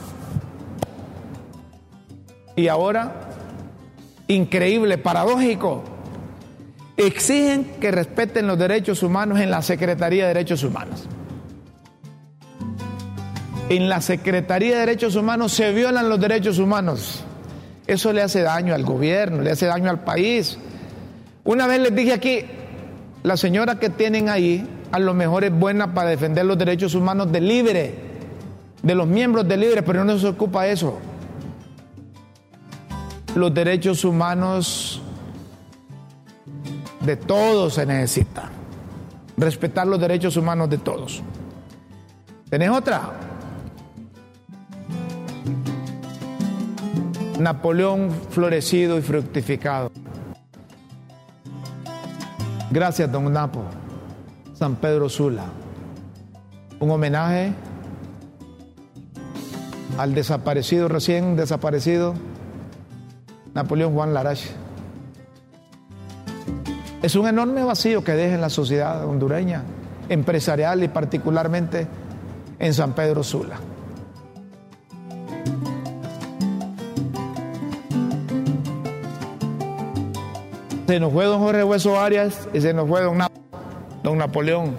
y ahora, increíble, paradójico, exigen que respeten los derechos humanos en la Secretaría de Derechos Humanos. En la Secretaría de Derechos Humanos se violan los derechos humanos. Eso le hace daño al gobierno, le hace daño al país. Una vez les dije aquí, la señora que tienen ahí a lo mejor es buena para defender los derechos humanos de libre, de los miembros de libre, pero no se ocupa eso. Los derechos humanos de todos se necesitan. Respetar los derechos humanos de todos. ¿Tenés otra? Napoleón florecido y fructificado. Gracias, don Napo. San Pedro Sula. Un homenaje al desaparecido, recién desaparecido, Napoleón Juan Larache. Es un enorme vacío que deja en la sociedad hondureña, empresarial y particularmente en San Pedro Sula. Se nos fue don Jorge Hueso Arias y se nos fue don, don Napoleón.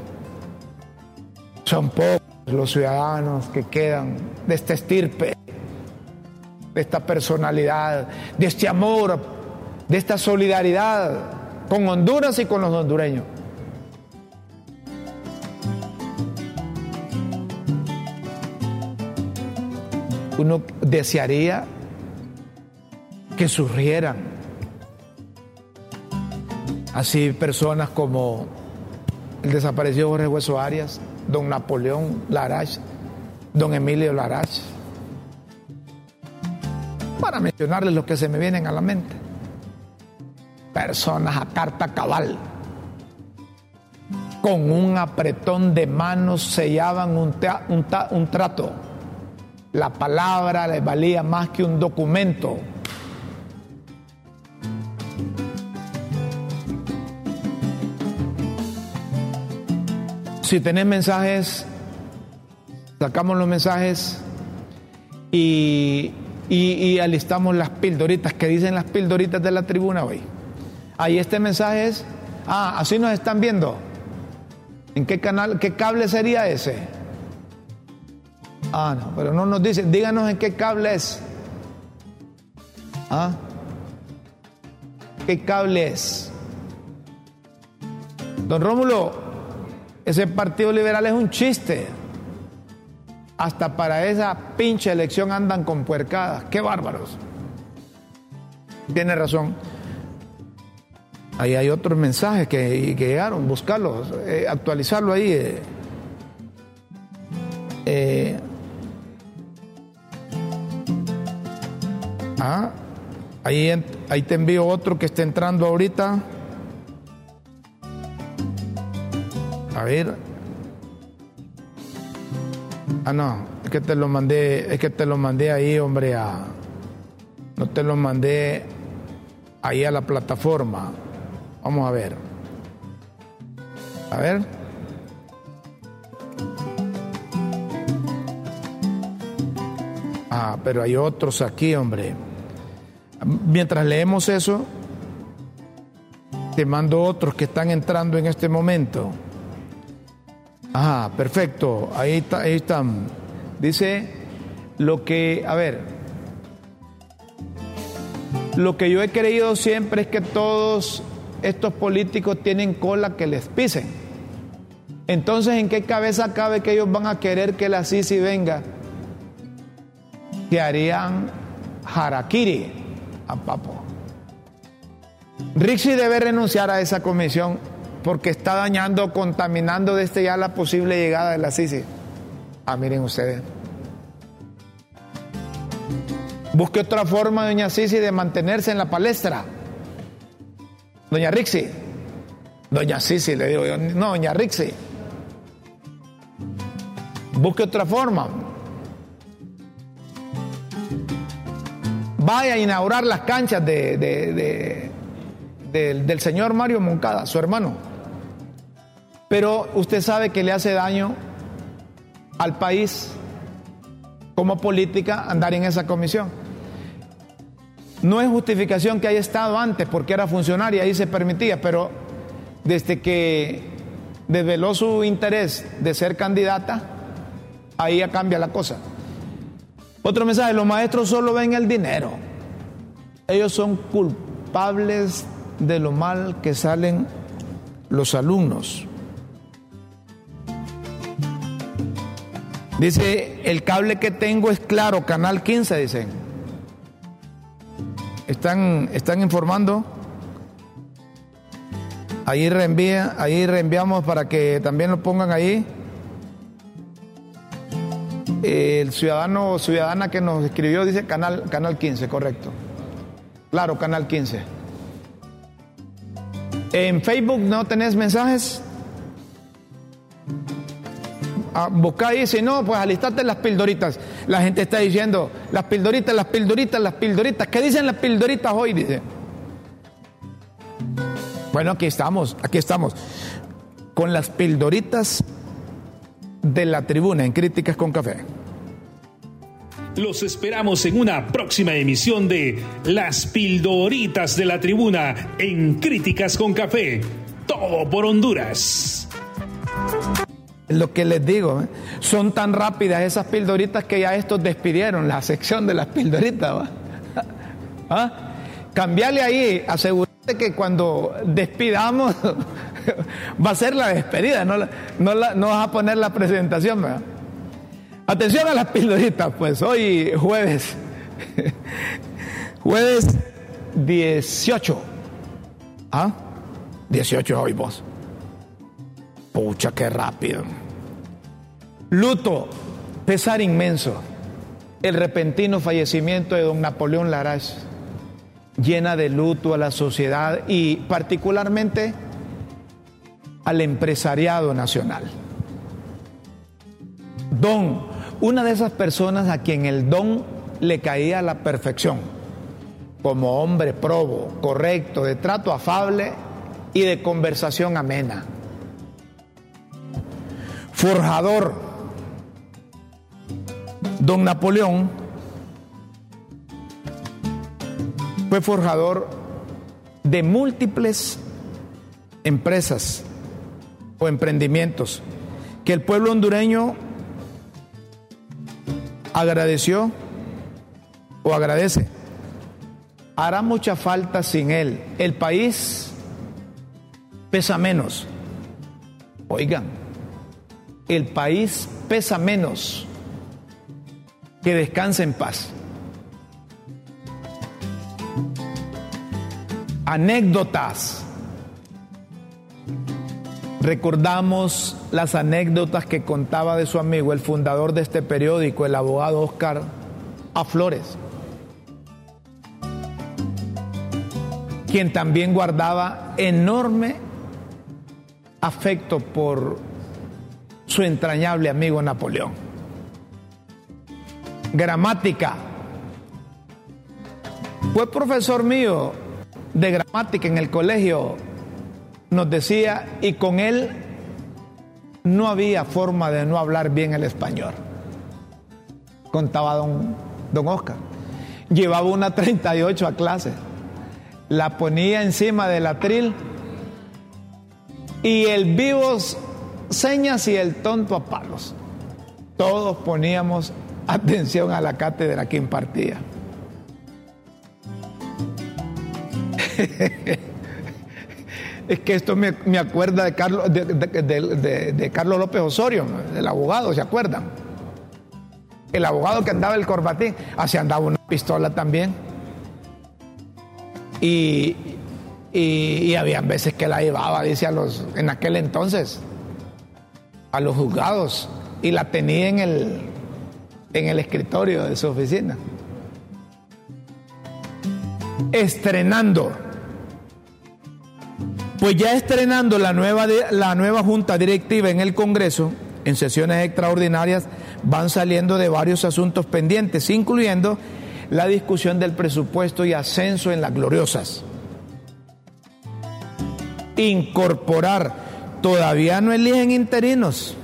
Son pocos los ciudadanos que quedan de esta estirpe, de esta personalidad, de este amor, de esta solidaridad con Honduras y con los hondureños. Uno desearía que surgieran Así personas como el desaparecido Jorge Hueso Arias, don Napoleón Larach, don Emilio Larach, para mencionarles lo que se me vienen a la mente. Personas a carta cabal, con un apretón de manos sellaban un, un trato. La palabra les valía más que un documento. Si tenés mensajes, sacamos los mensajes y, y, alistamos las pildoritas que dicen las pildoritas de la tribuna hoy. Ahí este mensaje es, ah, así nos están viendo. ¿En qué canal, qué cable sería ese? Ah, no, pero no nos dicen, díganos en qué cable es. ¿Ah? ¿Qué cable es? Don Rómulo, ese Partido Liberal es un chiste. Hasta para esa pinche elección andan con puercadas. ¡Qué bárbaros! Tiene razón. Ahí hay otros mensajes que, llegaron, buscarlos, eh, actualizarlo ahí. Eh. Eh, ah, ahí, ahí te envío otro que está entrando ahorita. A ver. Ah, no, es que te lo mandé, es que te lo mandé ahí, hombre, a. No te lo mandé ahí a la plataforma. Vamos a ver. A ver. Ah, pero hay otros aquí, hombre. Mientras leemos eso, te mando otros que están entrando en este momento. Ah, perfecto. Ahí, está, ahí están. Dice lo que, a ver, lo que yo he creído siempre es que todos estos políticos tienen cola que les pisen. Entonces, ¿en qué cabeza cabe que ellos van a querer que la Sisi venga? Que harían harakiri a Papo. Rixi debe renunciar a esa comisión porque está dañando, contaminando desde ya la posible llegada de la Sisi. Ah, miren ustedes. Busque otra forma, doña Sisi, de mantenerse en la palestra. Doña Rixi. Doña Sisi, le digo yo. No, doña Rixi. Busque otra forma. Vaya a inaugurar las canchas de, del señor Mario Moncada, su hermano. Pero usted sabe que le hace daño al país como política andar en esa comisión. No es justificación que haya estado antes porque era funcionaria y se permitía, pero desde que desveló su interés de ser candidata, ahí ya cambia la cosa. Otro mensaje, los maestros solo ven el dinero. Ellos son culpables de lo mal que salen los alumnos. Dice, el cable que tengo es claro, canal 15, dicen están, están informando. Ahí reenvía, ahí reenviamos para que también lo pongan ahí. El ciudadano o ciudadana que nos escribió dice canal, canal 15, correcto. Claro, canal 15. En Facebook no tenés mensajes. Ahí, si no, pues alistate las pildoritas. La gente está diciendo, las pildoritas, las pildoritas, las pildoritas. ¿Qué dicen las pildoritas hoy? Dice. Bueno, aquí estamos, aquí estamos. Con las pildoritas de la tribuna en Críticas con Café. Los esperamos en una próxima emisión de Las pildoritas de la tribuna en Críticas con Café. Todo por Honduras. Lo que les digo, ¿eh? son tan rápidas esas pildoritas que ya estos despidieron la sección de las pildoritas. ¿Ah? Cambiarle ahí, asegúrate que cuando despidamos va a ser la despedida, no, no, vas a poner la presentación. Atención a las pildoritas, pues hoy jueves, jueves 18. ¿Ah? 18 hoy vos. Pucha, qué rápido. Luto, pesar inmenso. El repentino fallecimiento de don Napoleón Laras llena de luto a la sociedad y particularmente al empresariado nacional. Don, una de esas personas a quien el don le caía a la perfección, como hombre probo, correcto, de trato afable y de conversación amena. Forjador, don Napoleón fue forjador de múltiples empresas o emprendimientos que el pueblo hondureño agradeció o agradece. Hará mucha falta sin él. El país pesa menos. Oigan, el país pesa menos. Que descanse en paz. Anécdotas. Recordamos las anécdotas que contaba de su amigo, el fundador de este periódico, el abogado Oscar A. Flores, quien también guardaba enorme afecto por su entrañable amigo Napoleón. Gramática. Fue profesor mío de gramática en el colegio nos decía, y con él no había forma de no hablar bien el español. Contaba don, don Oscar. Llevaba una 38 a clase. La ponía encima del atril y el vivos señas y el tonto a palos. Todos poníamos atención a la cátedra que impartía. Es que esto me, acuerda de Carlos, de, Carlos López Osorio, el abogado, ¿se acuerdan? El abogado que andaba el corbatín, así andaba una pistola también. Y, y, había veces que la llevaba, dice, a los, en aquel entonces, a los juzgados, y la tenía en el, en el escritorio de su oficina. Estrenando pues ya estrenando la nueva, la nueva junta directiva en el Congreso, en sesiones extraordinarias van saliendo de varios asuntos pendientes, incluyendo la discusión del presupuesto y ascenso en las gloriosas. Incorporar, todavía no eligen interinos,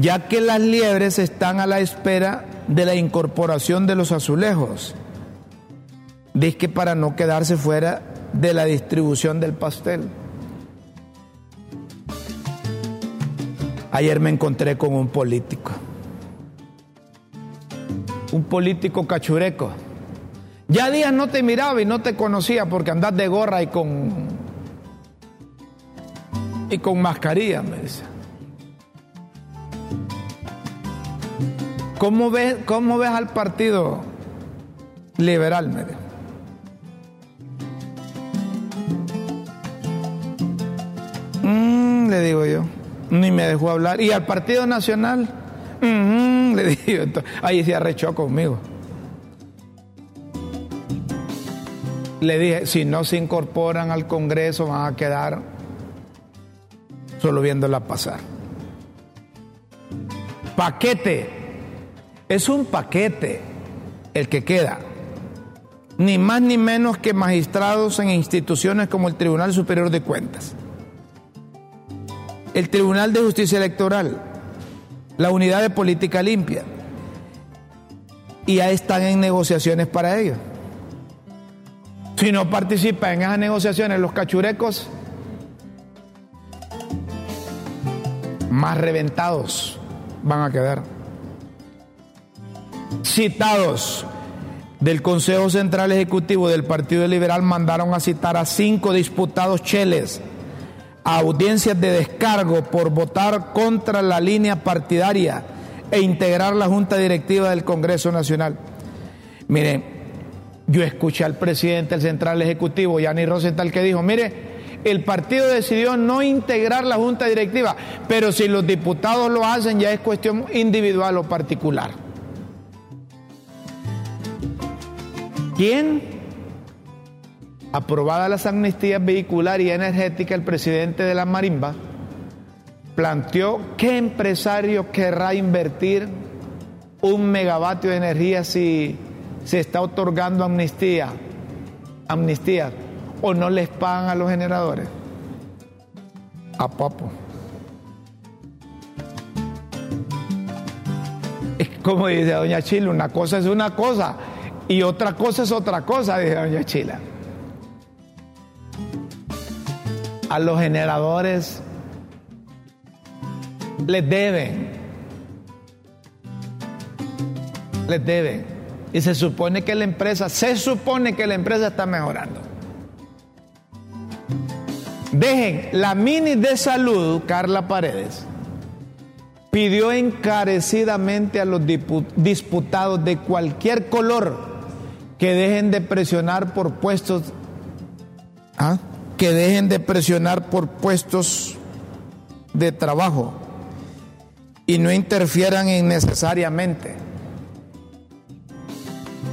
ya que las liebres están a la espera de la incorporación de los azulejos. Dice que para no quedarse fuera de la distribución del pastel. Ayer me encontré con un político, un político cachureco. Ya días no te miraba y no te conocía porque andas de gorra y con y con mascarilla, me dice. ¿Cómo ves, cómo ves al partido liberal? Me dice? le digo yo. Ni me dejó hablar. ¿Y al Partido Nacional? le digo. ahí se arrechó conmigo. Le dije, si no se incorporan al Congreso van a quedar solo viéndola pasar. Paquete. Es un paquete el que queda. Ni más ni menos que magistrados en instituciones como el Tribunal Superior de Cuentas el Tribunal de Justicia Electoral, la Unidad de Política Limpia, y ya están en negociaciones para ello. Si no participan en esas negociaciones los cachurecos, más reventados van a quedar. Citados del Consejo Central Ejecutivo del Partido Liberal mandaron a citar a cinco disputados cheles audiencias de descargo por votar contra la línea partidaria e integrar la Junta Directiva del Congreso Nacional. Miren, Yo escuché al presidente del Central Ejecutivo, Yanni Rosenthal, que dijo, mire, el partido decidió no integrar la junta directiva, pero si los diputados lo hacen ya es cuestión individual o particular. ¿Quién? Aprobada las amnistías vehicular y energética, el presidente de la Marimba planteó qué empresario querrá invertir un megavatio de energía si se está otorgando amnistía, amnistía, o no les pagan a los generadores. A papo. Es como dice doña Chila, una cosa es una cosa y otra cosa es otra cosa, dice doña Chila. A los generadores les deben. Les deben. Y se supone que la empresa, se supone que la empresa está mejorando. Dejen, la mini de salud, Carla Paredes, pidió encarecidamente a los disputados de cualquier color que dejen de presionar por puestos, ¿ah? que dejen de presionar por puestos de trabajo y no interfieran innecesariamente.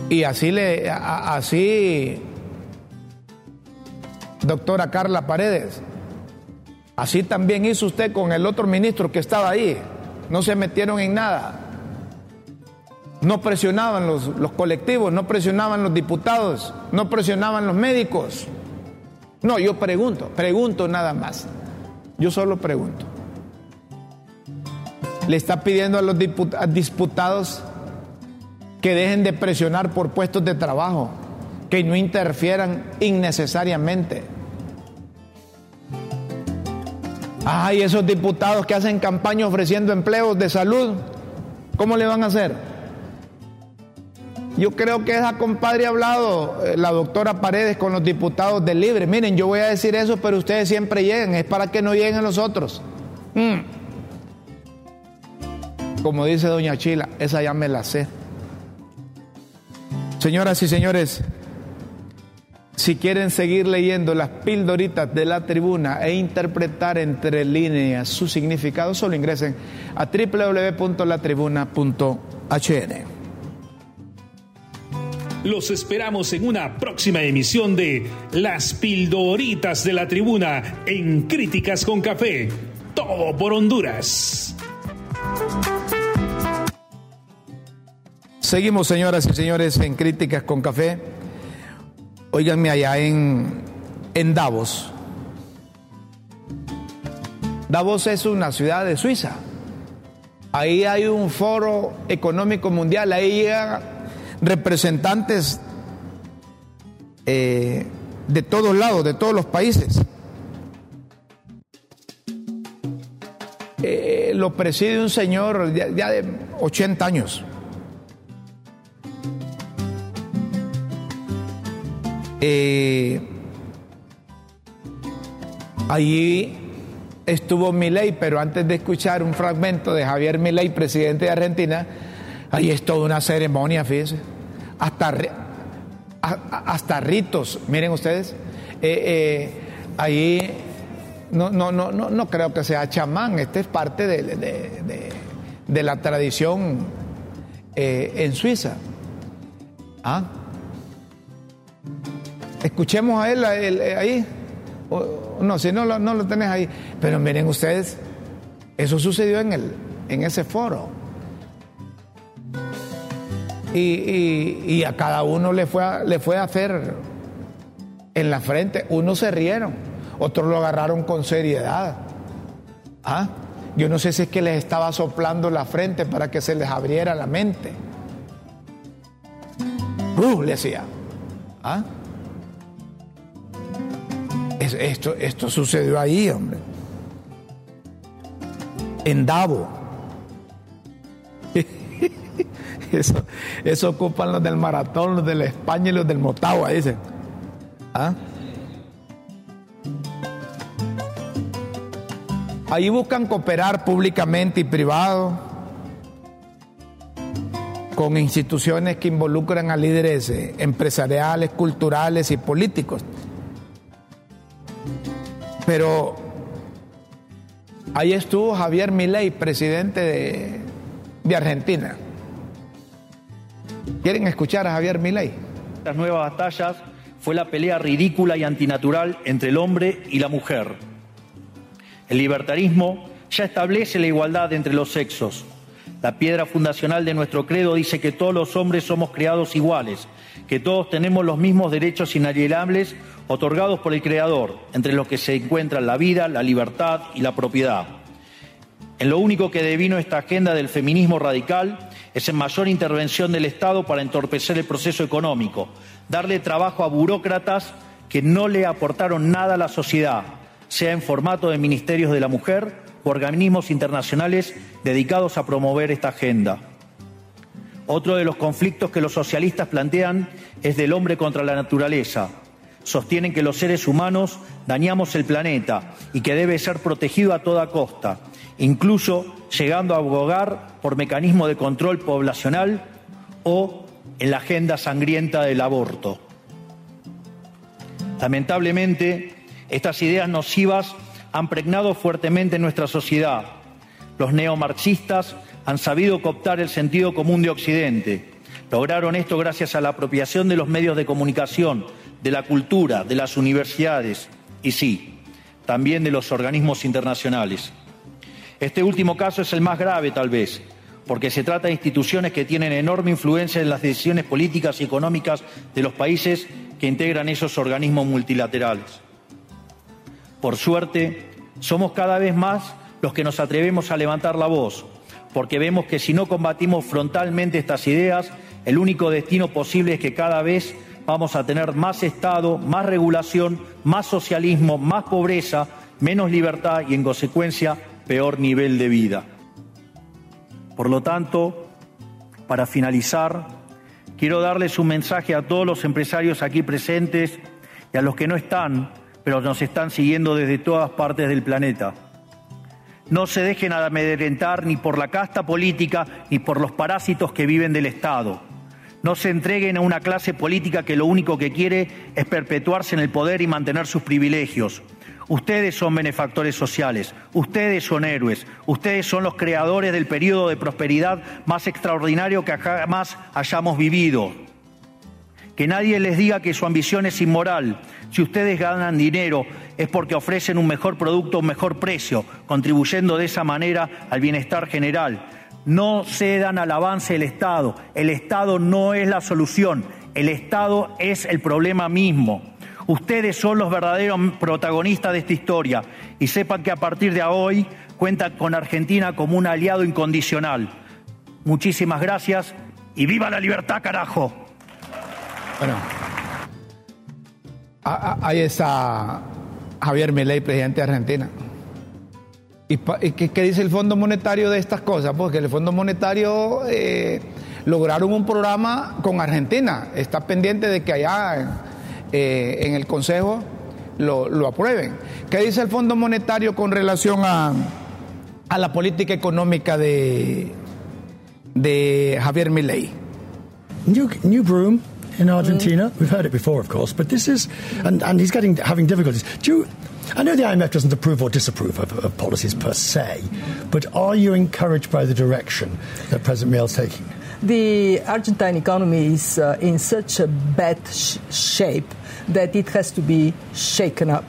Y así le, así, doctora Carla Paredes, así también hizo usted con el otro ministro que estaba ahí. No se metieron en nada. No presionaban los, los colectivos, no presionaban los diputados, no presionaban los médicos. No, yo pregunto, pregunto nada más. Yo solo pregunto le está pidiendo a los diputados que dejen de presionar por puestos de trabajo, que no interfieran innecesariamente. Ay, esos diputados que hacen campaña ofreciendo empleos de salud, ¿cómo le van a hacer? Yo creo que esa compadre ha hablado, eh, la doctora Paredes, con los diputados del Libre. Miren, yo voy a decir eso, pero ustedes siempre lleguen, es para que no lleguen los otros. Mm. Como dice doña Chila, esa ya me la sé. Señoras y señores, si quieren seguir leyendo las pildoritas de la tribuna e interpretar entre líneas su significado, solo ingresen a www.latribuna.hn. Los esperamos en una próxima emisión de Las pildoritas de la tribuna en Críticas con Café. Todo por Honduras. Seguimos, señoras y señores, en Críticas con Café. Óiganme allá en, en Davos. Davos es una ciudad de Suiza. Ahí hay un foro económico mundial. Ahí llegan representantes eh, de todos lados, de todos los países. Eh, lo preside un señor ya de 80 años. Eh, allí estuvo Milei, pero antes de escuchar un fragmento de Javier Milei, presidente de Argentina, ahí es toda una ceremonia, fíjense, hasta, hasta ritos, miren ustedes, eh, eh ahí no, no, no, no, no creo que sea chamán, este es parte de, la tradición eh, en Suiza. ¿Ah? Escuchemos a él, ahí. no, si no, no lo tenés ahí. Pero miren ustedes, eso sucedió en, el, en ese foro. Y, a cada uno le fue, a, le fue hacer en la frente. Unos se rieron, otros lo agarraron con seriedad. ¿Ah? Yo no sé si es que les estaba soplando la frente para que se les abriera la mente. Uh, le decía. ¿Ah? esto, esto sucedió ahí, hombre. En Davo. Eso, ocupan los del maratón, los de España y los del Motagua, dicen. ¿Ah? Ahí buscan cooperar públicamente y privado con instituciones que involucran a líderes eh, empresariales, culturales y políticos. Pero ahí estuvo Javier Milei, presidente de, de Argentina. ¿Quieren escuchar a Javier Milei? Estas nuevas batallas fue la pelea ridícula y antinatural entre el hombre y la mujer. El libertarismo ya establece la igualdad entre los sexos. La piedra fundacional de nuestro credo dice que todos los hombres somos creados iguales, que todos tenemos los mismos derechos inalienables otorgados por el Creador, entre los que se encuentran la vida, la libertad y la propiedad. En lo único que devino esta agenda del feminismo radical es en mayor intervención del Estado para entorpecer el proceso económico, darle trabajo a burócratas que no le aportaron nada a la sociedad, sea en formato de ministerios de la mujer o organismos internacionales dedicados a promover esta agenda. Otro de los conflictos que los socialistas plantean es del hombre contra la naturaleza. Sostienen que los seres humanos dañamos el planeta y que debe ser protegido a toda costa, incluso llegando a abogar por mecanismos de control poblacional o en la agenda sangrienta del aborto. Lamentablemente, estas ideas nocivas han pregnado fuertemente en nuestra sociedad. Los neomarxistas han sabido cooptar el sentido común de Occidente. Lograron esto gracias a la apropiación de los medios de comunicación, de la cultura, de las universidades y sí, también de los organismos internacionales. Este último caso es el más grave, tal vez, porque se trata de instituciones que tienen enorme influencia en las decisiones políticas y económicas de los países que integran esos organismos multilaterales. Por suerte, somos cada vez más los que nos atrevemos a levantar la voz, porque vemos que si no combatimos frontalmente estas ideas, el único destino posible es que cada vez vamos a tener más Estado, más regulación, más socialismo, más pobreza, menos libertad y, en consecuencia, peor nivel de vida. Por lo tanto, para finalizar, quiero darles un mensaje a todos los empresarios aquí presentes y a los que no están, pero nos están siguiendo desde todas partes del planeta. No se dejen amedrentar ni por la casta política ni por los parásitos que viven del Estado. No se entreguen a una clase política que lo único que quiere es perpetuarse en el poder y mantener sus privilegios. Ustedes son benefactores sociales, ustedes son héroes, ustedes son los creadores del periodo de prosperidad más extraordinario que jamás hayamos vivido. Que nadie les diga que su ambición es inmoral. Si ustedes ganan dinero es porque ofrecen un mejor producto a un mejor precio, contribuyendo de esa manera al bienestar general. No cedan al avance del Estado. El Estado no es la solución. El Estado es el problema mismo. Ustedes son los verdaderos protagonistas de esta historia y sepan que a partir de hoy cuentan con Argentina como un aliado incondicional. Muchísimas gracias y viva la libertad, carajo. Bueno, ahí está Javier Milei, presidente de Argentina. ¿Y, qué, dice el Fondo Monetario de estas cosas? Porque el Fondo Monetario eh, lograron un programa con Argentina. Está pendiente de que allá eh, en el Consejo lo, aprueben. ¿Qué dice el Fondo Monetario con relación a, a la política económica de, de Javier Milei? New, new broom in Argentina. We've heard it before, of course, but this is, and, and he's getting having difficulties. Do you, I know the IMF doesn't approve or disapprove of, of, policies per se, but are you encouraged by the direction that President Milei is taking? The Argentine economy is uh, in such a bad sh- shape that it has to be shaken up.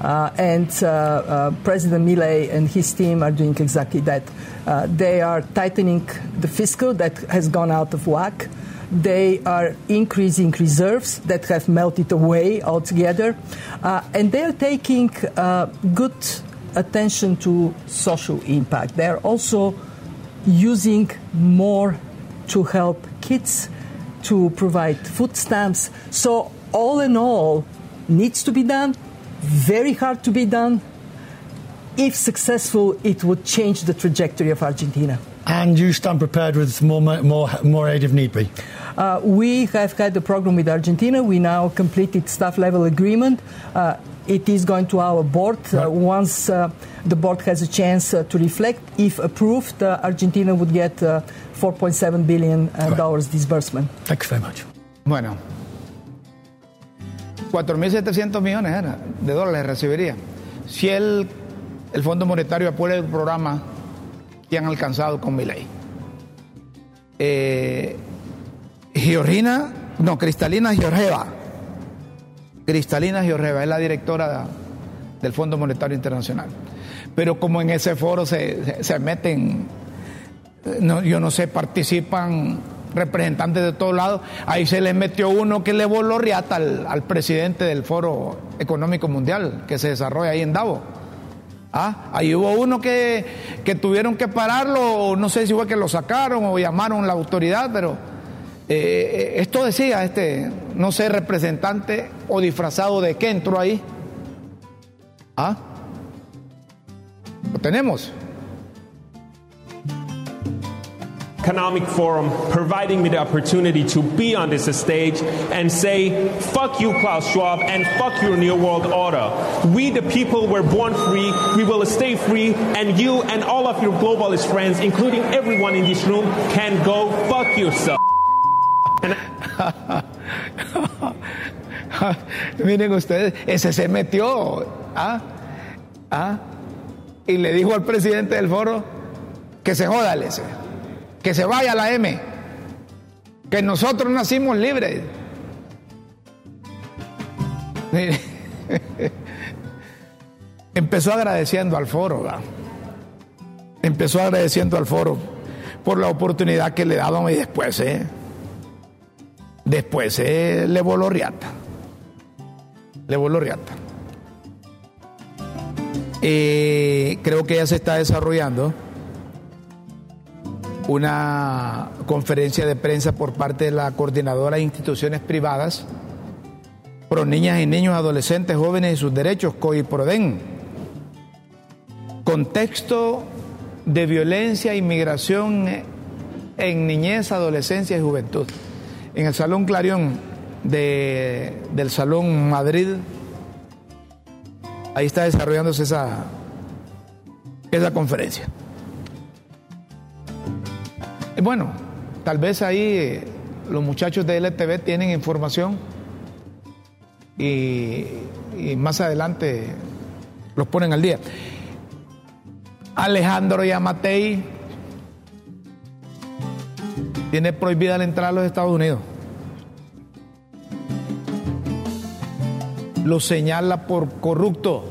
Uh, and uh, uh, President Millet and his team are doing exactly that. Uh, they are tightening the fiscal that has gone out of whack. They are increasing reserves that have melted away altogether. Uh, and they are taking uh, good attention to social impact. They are also using more to help kids, to provide food stamps. So all in all, needs to be done, very hard to be done. If successful, it would change the trajectory of Argentina. And you stand prepared with more, more, more aid if need be? Uh, we have had a program with Argentina. We now completed staff level agreement. Uh, it is going to our board. Uh, once uh, the board has a chance uh, to reflect, if approved, uh, Argentina would get uh, 4.7 billion uh, dollars disbursement. Thank you very much. Bueno, 4.700 millones era, de dólares recibiría. Si el, el Fondo Monetario aprueba el programa que han alcanzado con mi ley. Eh, Georgina, no, Cristalina Georgieva. Cristalina Georgieva es la directora del Fondo Monetario Internacional. Pero como en ese foro se, se- meten, eh, yo no sé, participan representantes de todos lados, ahí se les metió uno que le voló riata al, presidente del Foro Económico Mundial que se desarrolla ahí en Davos. Ah, ahí hubo uno que, que tuvieron que pararlo, no sé si fue que lo sacaron o llamaron la autoridad, pero eh, esto decía este, no sé, representante o disfrazado de qué entró ahí. Ah, lo tenemos. Economic Forum providing me the opportunity to be on this stage and say, fuck you, Klaus Schwab, and fuck your New World Order. We, the people, were born free, we will stay free, and you and all of your globalist friends, including everyone in this room, can go fuck yourself. Miren ustedes, ese se metió ¿ah? ¿ah? y le dijo al presidente del foro que se joda ese, que se vaya la M, que nosotros nacimos libres. Empezó agradeciendo al foro, ¿verdad? empezó agradeciendo al foro por la oportunidad que le daban y después, ¿eh? después eh, le voló riata. Le voló riata. Eh, creo que ya se está desarrollando una conferencia de prensa por parte de la coordinadora de instituciones privadas pro niñas y niños, adolescentes, jóvenes y sus derechos, COIPRODEN. Contexto de violencia y migración en niñez, adolescencia y juventud. En el Salón Clarión de- del Salón Madrid, ahí está desarrollándose esa, esa conferencia. Y bueno, tal vez ahí eh, los muchachos de LTV tienen información y, y más adelante los ponen al día. Alejandro Yamatei tiene prohibida la entrada a los Estados Unidos. Lo señala por corrupto.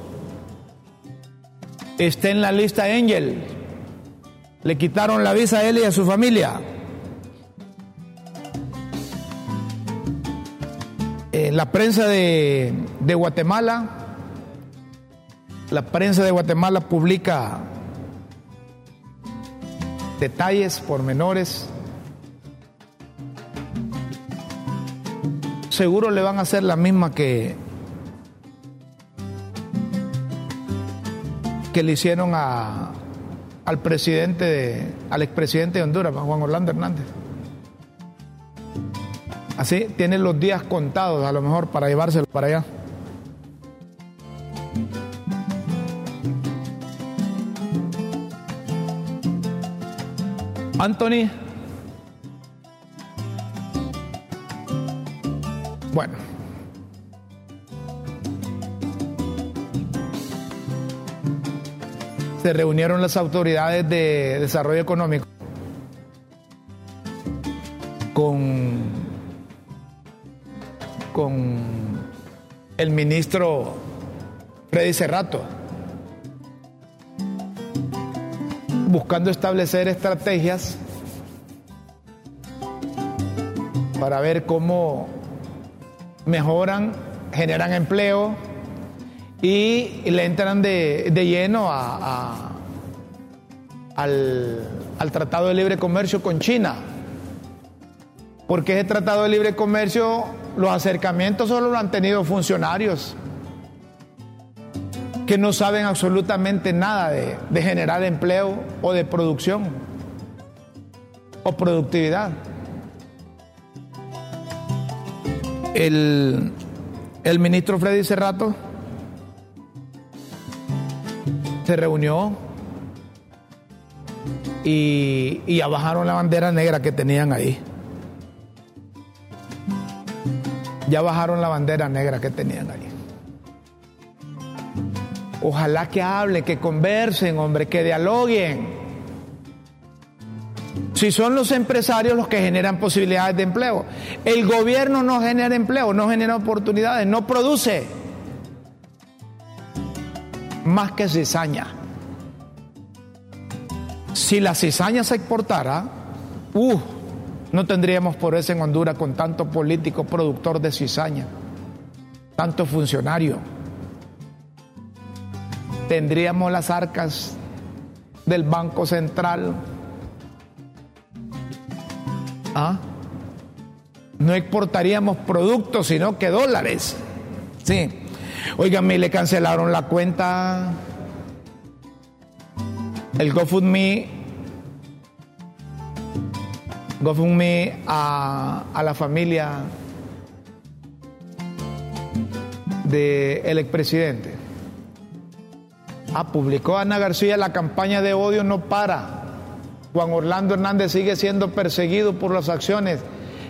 Está en la lista Angel. Le quitaron la visa a él y a su familia. Eh, la prensa de, de Guatemala, la prensa de Guatemala publica detalles, pormenores. Seguro le van a hacer la misma que, que le hicieron a, al presidente, de- al expresidente de Honduras, Juan Orlando Hernández. Así tiene los días contados, a lo mejor, para llevárselo para allá. Anthony. Bueno. Se reunieron las autoridades de desarrollo económico con, con el ministro Freddy Cerrato, buscando establecer estrategias para ver cómo mejoran, generan empleo y le entran de, de lleno a- al, al Tratado de Libre Comercio con China. Porque ese Tratado de Libre Comercio, los acercamientos solo lo han tenido funcionarios que no saben absolutamente nada de, de generar empleo o de producción o productividad. el, el ministro Freddy Cerrato se reunió y, y ya bajaron la bandera negra que tenían ahí. Ya bajaron la bandera negra que tenían ahí. Ojalá que hablen, que conversen, hombre, que dialoguen. Si son los empresarios los que generan posibilidades de empleo. El gobierno no genera empleo, no genera oportunidades, no produce más que cizaña. Si la cizaña se exportara, uh, no tendríamos por eso en Honduras con tanto político productor de cizaña, tanto funcionario. Tendríamos las arcas del Banco Central. ¿Ah? No exportaríamos productos, sino que dólares. Sí. Oiganme, le cancelaron la cuenta. El GoFundMe GoFundMe a, a la familia del expresidente. Ah, publicó Ana García la campaña de odio no para. Juan Orlando Hernández sigue siendo perseguido por las acciones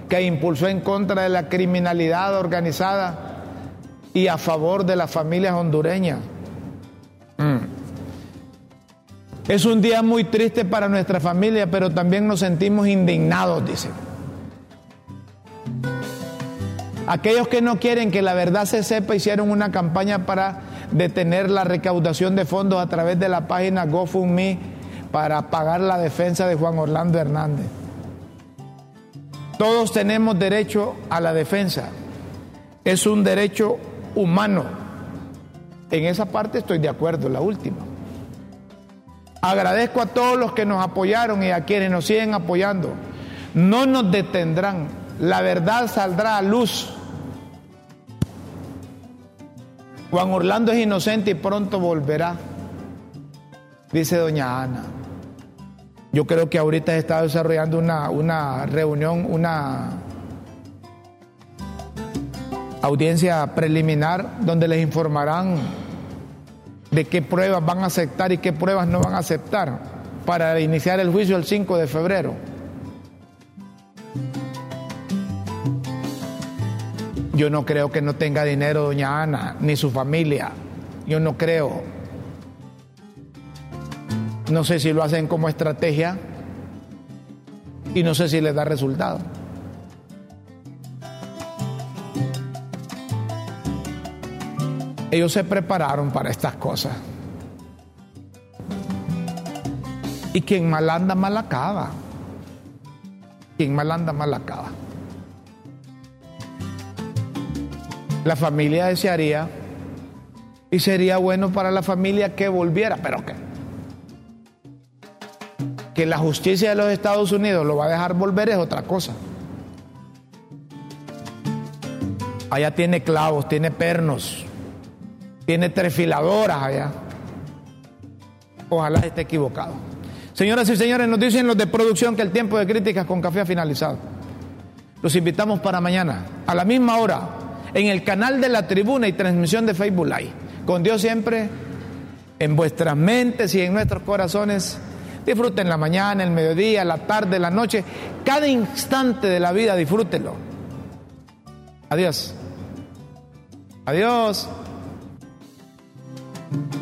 que impulsó en contra de la criminalidad organizada y a favor de las familias hondureñas. Mm. Es un día muy triste para nuestra familia, pero también nos sentimos indignados, dice. Aquellos que no quieren que la verdad se sepa hicieron una campaña para detener la recaudación de fondos a través de la página GoFundMe para pagar la defensa de Juan Orlando Hernández. Todos tenemos derecho a la defensa. Es un derecho humano. En esa parte estoy de acuerdo, la última. Agradezco a todos los que nos apoyaron y a quienes nos siguen apoyando. No nos detendrán. La verdad saldrá a luz. Juan Orlando es inocente y pronto volverá, dice doña Ana. Yo creo que ahorita se está desarrollando una, una reunión, una audiencia preliminar donde les informarán de qué pruebas van a aceptar y qué pruebas no van a aceptar para iniciar el juicio el 5 de febrero. Yo no creo que no tenga dinero doña Ana, ni su familia. Yo no creo. No sé si lo hacen como estrategia y no sé si les da resultado. Ellos se prepararon para estas cosas. Y quien mal anda, mal acaba. Quien mal anda, mal acaba. La familia desearía y sería bueno para la familia que volviera, pero que, que la justicia de los Estados Unidos lo va a dejar volver es otra cosa. Allá tiene clavos, tiene pernos, tiene trefiladoras allá. Ojalá esté equivocado. Señoras y señores, nos dicen los de producción que el tiempo de críticas con café ha finalizado. Los invitamos para mañana, a la misma hora, en el canal de la tribuna y transmisión de Facebook Live. Con Dios siempre en vuestras mentes y en nuestros corazones. Disfruten la mañana, el mediodía, la tarde, la noche. Cada instante de la vida disfrútenlo. Adiós. Adiós. thank you